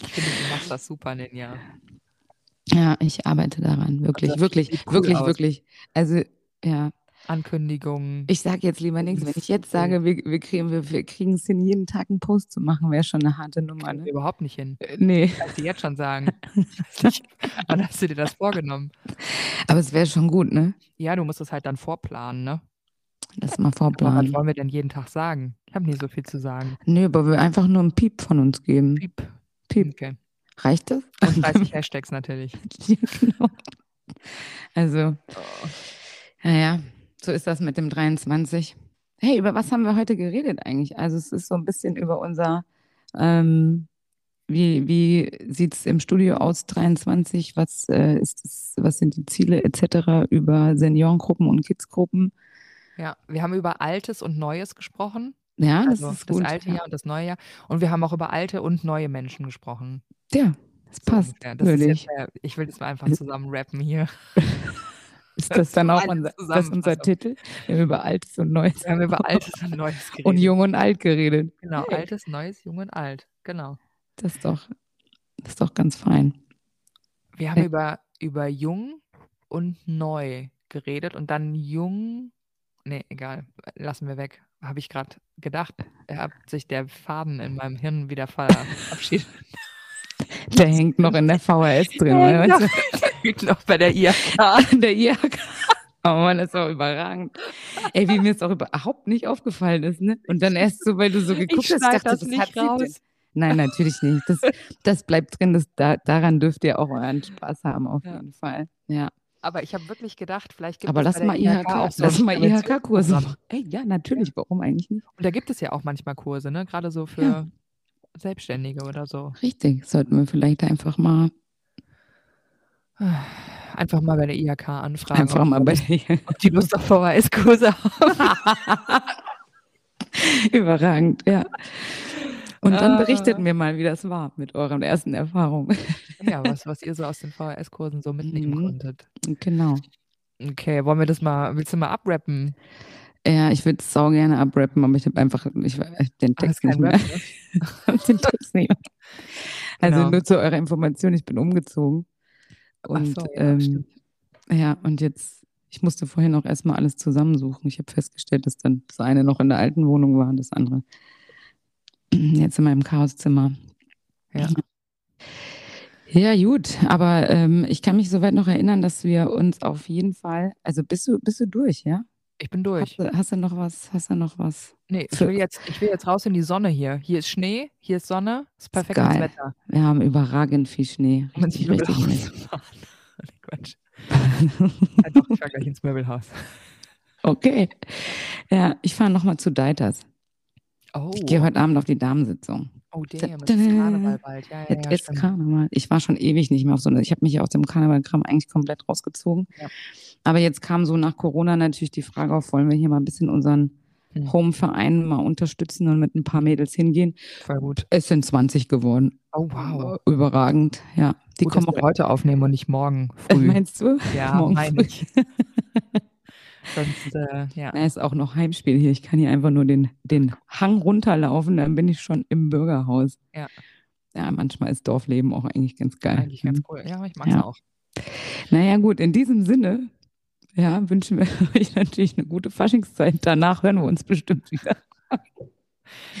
Ich finde, du machst das super, Ninja. Ja, ich arbeite daran. Wirklich, das wirklich, wirklich, aus. wirklich. Also, ja, Ankündigungen. ich sage jetzt lieber nichts. Wenn ich jetzt sage, wir, wir kriegen wir, wir es hin, jeden Tag einen Post zu machen, wäre schon eine harte Nummer. Ne? überhaupt nicht hin. Äh, Nee, Kann ich dir jetzt schon sagen. Wann hast du dir das vorgenommen? aber es wäre schon gut, ne? Ja, du musst es halt dann vorplanen, ne? Das mal Aber was vorplanen. wollen wir denn jeden Tag sagen? Ich habe nicht so viel zu sagen. Nee, aber wir einfach nur einen Piep von uns geben. Piep. Piep. Okay. Reicht das? Und 30 Hashtags natürlich. ja, genau. Also, Oh. naja, so ist das mit dem 23. Hey, über was haben wir heute geredet eigentlich? Also es ist so ein bisschen über unser, ähm, wie, wie sieht es im Studio aus, 23, was, äh, ist es, was sind die Ziele etc. über Seniorengruppen und Kidsgruppen. Ja, wir haben über Altes und Neues gesprochen. Ja, das Also ist gut. das alte ja. Jahr und das neue Jahr. Und wir haben auch über alte und neue Menschen gesprochen. ja, das So passt. ungefähr. Das jetzt ich will das mal einfach zusammen rappen hier. Ist das dann auch unser, das unser Zusammenfassung. Titel? Wir haben über Altes und Neues Wir haben über Altes und Neues geredet. und Jung und Alt geredet. Genau, Hey. Altes, Neues, Jung und Alt. Genau. Das ist doch, das ist doch ganz fein. Wir haben Ja. über, über Jung und Neu geredet und dann Jung. Nee, egal. Lassen wir weg. Habe ich gerade gedacht. Er hat sich der Faden in meinem Hirn wieder verabschiedet. Der hängt noch in der VHS drin. Der hängt weißt noch, bei der IHK. Der IHK. Oh Mann, das auch überragend. Ey, wie mir es auch überhaupt nicht aufgefallen ist, ne? Und dann erst so, weil du so geguckt Ich hast, dachte, das nicht hat raus. Nein, natürlich nicht. Das, das bleibt drin. Das, da, daran dürft ihr auch euren Spaß haben, auf Ja. jeden Fall. Ja. Aber ich habe wirklich gedacht, vielleicht gibt Aber es lass bei der mal IHK, auch so lass mal IHK-Kurse machen. Ey, ja, natürlich. Warum eigentlich nicht? Und da gibt es ja auch manchmal Kurse, ne? Gerade so für Ja. Selbstständige oder so. Richtig. Sollten wir vielleicht einfach mal, Einfach mal bei der IHK anfragen, einfach mal bei ob die Lust auf VHS-Kurse haben. Überragend, ja. Und dann Ah. berichtet mir mal, wie das war mit euren ersten Erfahrungen. Ja, was, was ihr so aus den VHS-Kursen so mitnehmen Mhm. konntet. Genau. Okay, wollen wir das mal, willst du mal abrappen? Ja, ich würde es sau gerne abrappen, aber ich habe einfach ich, weiß den Text nicht mehr. Den Text nicht mehr. Also Genau. nur zu eurer Information, ich bin umgezogen. Und so, ja, ähm, ja, und jetzt, ich musste vorhin auch erstmal alles zusammensuchen. Ich habe festgestellt, dass dann das eine noch in der alten Wohnung war und das andere jetzt in meinem Chaoszimmer. Ja. Ja, gut, aber ähm, ich kann mich soweit noch erinnern, dass wir uns auf jeden Fall, also bist du, bist du durch, ja? Ich bin durch. Hast du, hast du noch was? Hast du noch was? Nee, ich will, jetzt, ich will jetzt raus in die Sonne hier. Hier ist Schnee, hier ist Sonne, ist perfektes geil. Wetter. Wir haben überragend viel Schnee. Um ins Richtig, richtig Möbelhaus zu fahren. Nee, Quatsch. Ja, doch, ich fahr gleich ins Möbelhaus. Okay. Ja, ich fahre nochmal zu Deiters. Oh, Ich gehe heute Abend auf die Damensitzung. oh damn, es ist Karneval bald. Ja, ja, Es ja, ist stimmt. Karneval. Ich war schon ewig nicht mehr auf so eine. Ich habe mich ja aus dem Karnevalkram eigentlich komplett rausgezogen. Ja. Aber jetzt kam so nach Corona natürlich die Frage auf, wollen wir hier mal ein bisschen unseren Hm. Home-Verein mal unterstützen und mit ein paar Mädels hingehen. Voll gut. Es sind 20 geworden. Oh, wow. Überragend, ja. Die gut, kommen auch. heute aufnehmen und nicht morgen früh. Meinst du? ja, morgen meine früh. ich. Sonst, äh, ja. Da ist auch noch Heimspiel hier. Ich kann hier einfach nur den, den Hang runterlaufen, dann bin ich schon im Bürgerhaus. Ja. Ja, manchmal ist Dorfleben auch eigentlich ganz geil. Eigentlich ganz Mhm. cool. Ja, ich mag's Ja. auch. Naja, gut, in diesem Sinne, ja, wünschen wir euch natürlich eine gute Faschingszeit. Danach hören wir uns bestimmt wieder.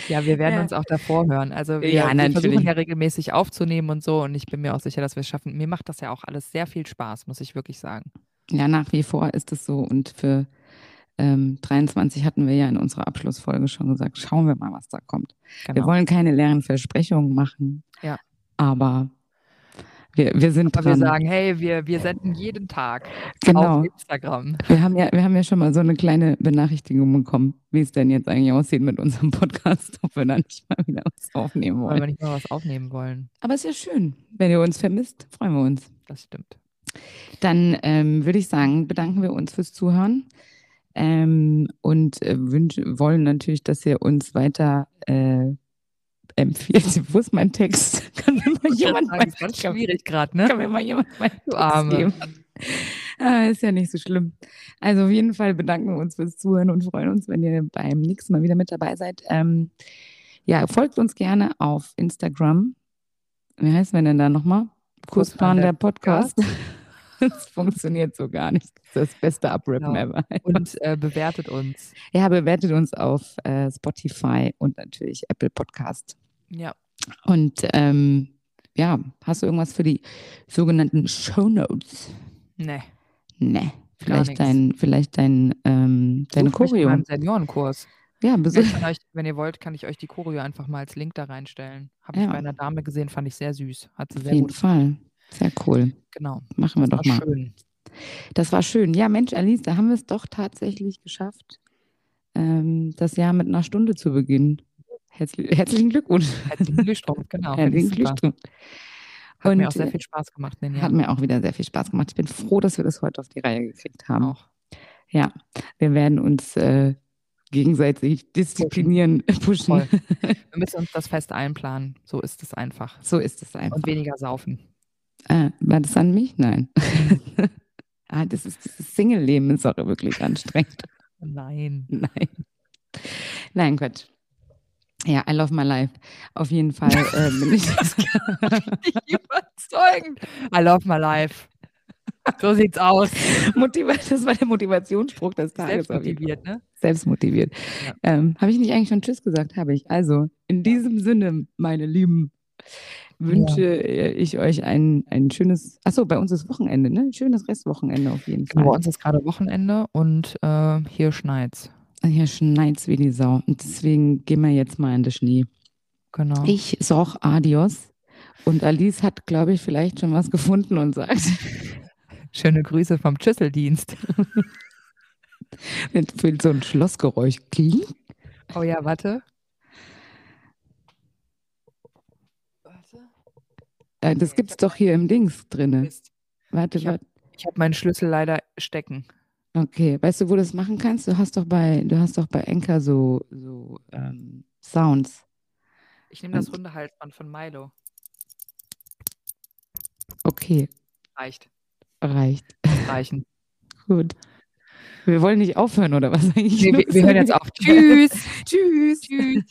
Ja, wir werden Ja. uns auch davor hören. Also wir, Ja, wir versuchen ja regelmäßig aufzunehmen und so und ich bin mir auch sicher, dass wir es schaffen. Mir macht das ja auch alles sehr viel Spaß, muss ich wirklich sagen. Ja, nach wie vor ist es so. Und für ähm, 23 hatten wir ja in unserer Abschlussfolge schon gesagt, schauen wir mal, was da kommt. Wir Genau. wollen keine leeren Versprechungen machen. Ja. Aber wir, wir sind Aber wir dran. sagen, hey, wir, wir senden jeden Tag genau. auf Instagram. Wir haben, ja, wir haben ja schon mal so eine kleine Benachrichtigung bekommen, wie es denn jetzt eigentlich aussieht mit unserem Podcast, ob wir da nicht mal wieder was aufnehmen Weil wollen. wir nicht mal was aufnehmen wollen. Aber es ist ja schön. Wenn ihr uns vermisst, freuen wir uns. Das stimmt. Dann ähm, würde ich sagen, bedanken wir uns fürs Zuhören ähm, und äh, wünsch, wollen natürlich, dass ihr uns weiter äh, empfiehlt. Wo ist mein Text? Kann mir mal jemand das meinen ist schwierig gerade, ne? kann mir mal jemand meinen Du Text Arme. geben? ah, ist ja nicht so schlimm. Also auf jeden Fall bedanken wir uns fürs Zuhören und freuen uns, wenn ihr beim nächsten Mal wieder mit dabei seid. Ähm, ja, folgt uns gerne auf Instagram. Wie heißt wir denn da nochmal? Kursplan der Podcast. Das funktioniert so gar nicht. Das ist das beste Abrippen Genau. ever. Und äh, bewertet uns. Ja, bewertet uns auf äh, Spotify und natürlich Apple Podcast. Ja. Und ähm, ja, hast du irgendwas für die sogenannten Show Notes? Nee. Ne. Gar Vielleicht dein, vielleicht dein, ähm, deine mich in Choreo. meinem Seniorenkurs. Ja, besuch. euch, wenn ihr wollt, kann ich euch die Choreo einfach mal als Link da reinstellen. Habe Ja. ich bei einer Dame gesehen, fand ich sehr süß. Hat sie Auf sehr jeden gut. Fall. Sehr cool. Genau. Machen wir Das doch mal. schön. Das war schön. Ja, Mensch, Alice, da haben wir es doch tatsächlich geschafft, ähm, das Jahr mit einer Stunde zu beginnen. Herzli herzlichen Glückwunsch. Herzlichen Glückwunsch, genau. Herzlichen. Glückwunsch. Hat mir Und, auch sehr äh, viel Spaß gemacht den Hat mir auch wieder sehr viel Spaß gemacht. Ich bin froh, dass wir das heute auf die Reihe gekriegt haben. auch. Ja, wir werden uns äh, gegenseitig disziplinieren, pushen. Voll. Wir müssen uns das fest einplanen. So ist es einfach. So ist es einfach. Und weniger saufen. Äh, war das an mich? Nein. ah, das ist dieses Single-Leben ist auch wirklich anstrengend. Nein. Nein. Nein, Quatsch. Ja, I love my life. Auf jeden Fall äh, bin ich das. Nicht überzeugend. I love my life. So sieht's aus. Motiva das war der Motivationsspruch des Tages. Selbstmotiviert, ne? Selbstmotiviert. Ja. Ähm, Habe ich nicht eigentlich schon Tschüss gesagt? Habe ich. Also, in diesem Sinne, meine Lieben, wünsche äh, ich euch ein, ein schönes, achso, bei uns ist Wochenende, ne? Schönes Restwochenende auf jeden Fall. Bei uns ist gerade Wochenende und äh, hier schneit's. Hier schneit's wie die Sau. Und deswegen gehen wir jetzt mal in den Schnee. Genau. Ich sag Adios. Und Alice hat, glaube ich, vielleicht schon was gefunden und sagt, Schöne Grüße vom Schüsseldienst. jetzt fehlt so ein Schlossgeräusch. Kling. Oh ja. Warte. Äh, das gibt's doch hier im Dings drinne. Warte, Ich warte. Ich habe meinen Schlüssel leider stecken. Okay, weißt du, wo du das machen kannst? Du hast doch bei, du hast doch bei Enker so, so ähm, Sounds. Ich nehme das Und- runde Halsband von Milo. Okay, Reicht. reicht. Reichen. Gut. Wir wollen nicht aufhören, oder was eigentlich? Wir, wir, wir hören jetzt auf. Tschüss. Tschüss. Tschüss.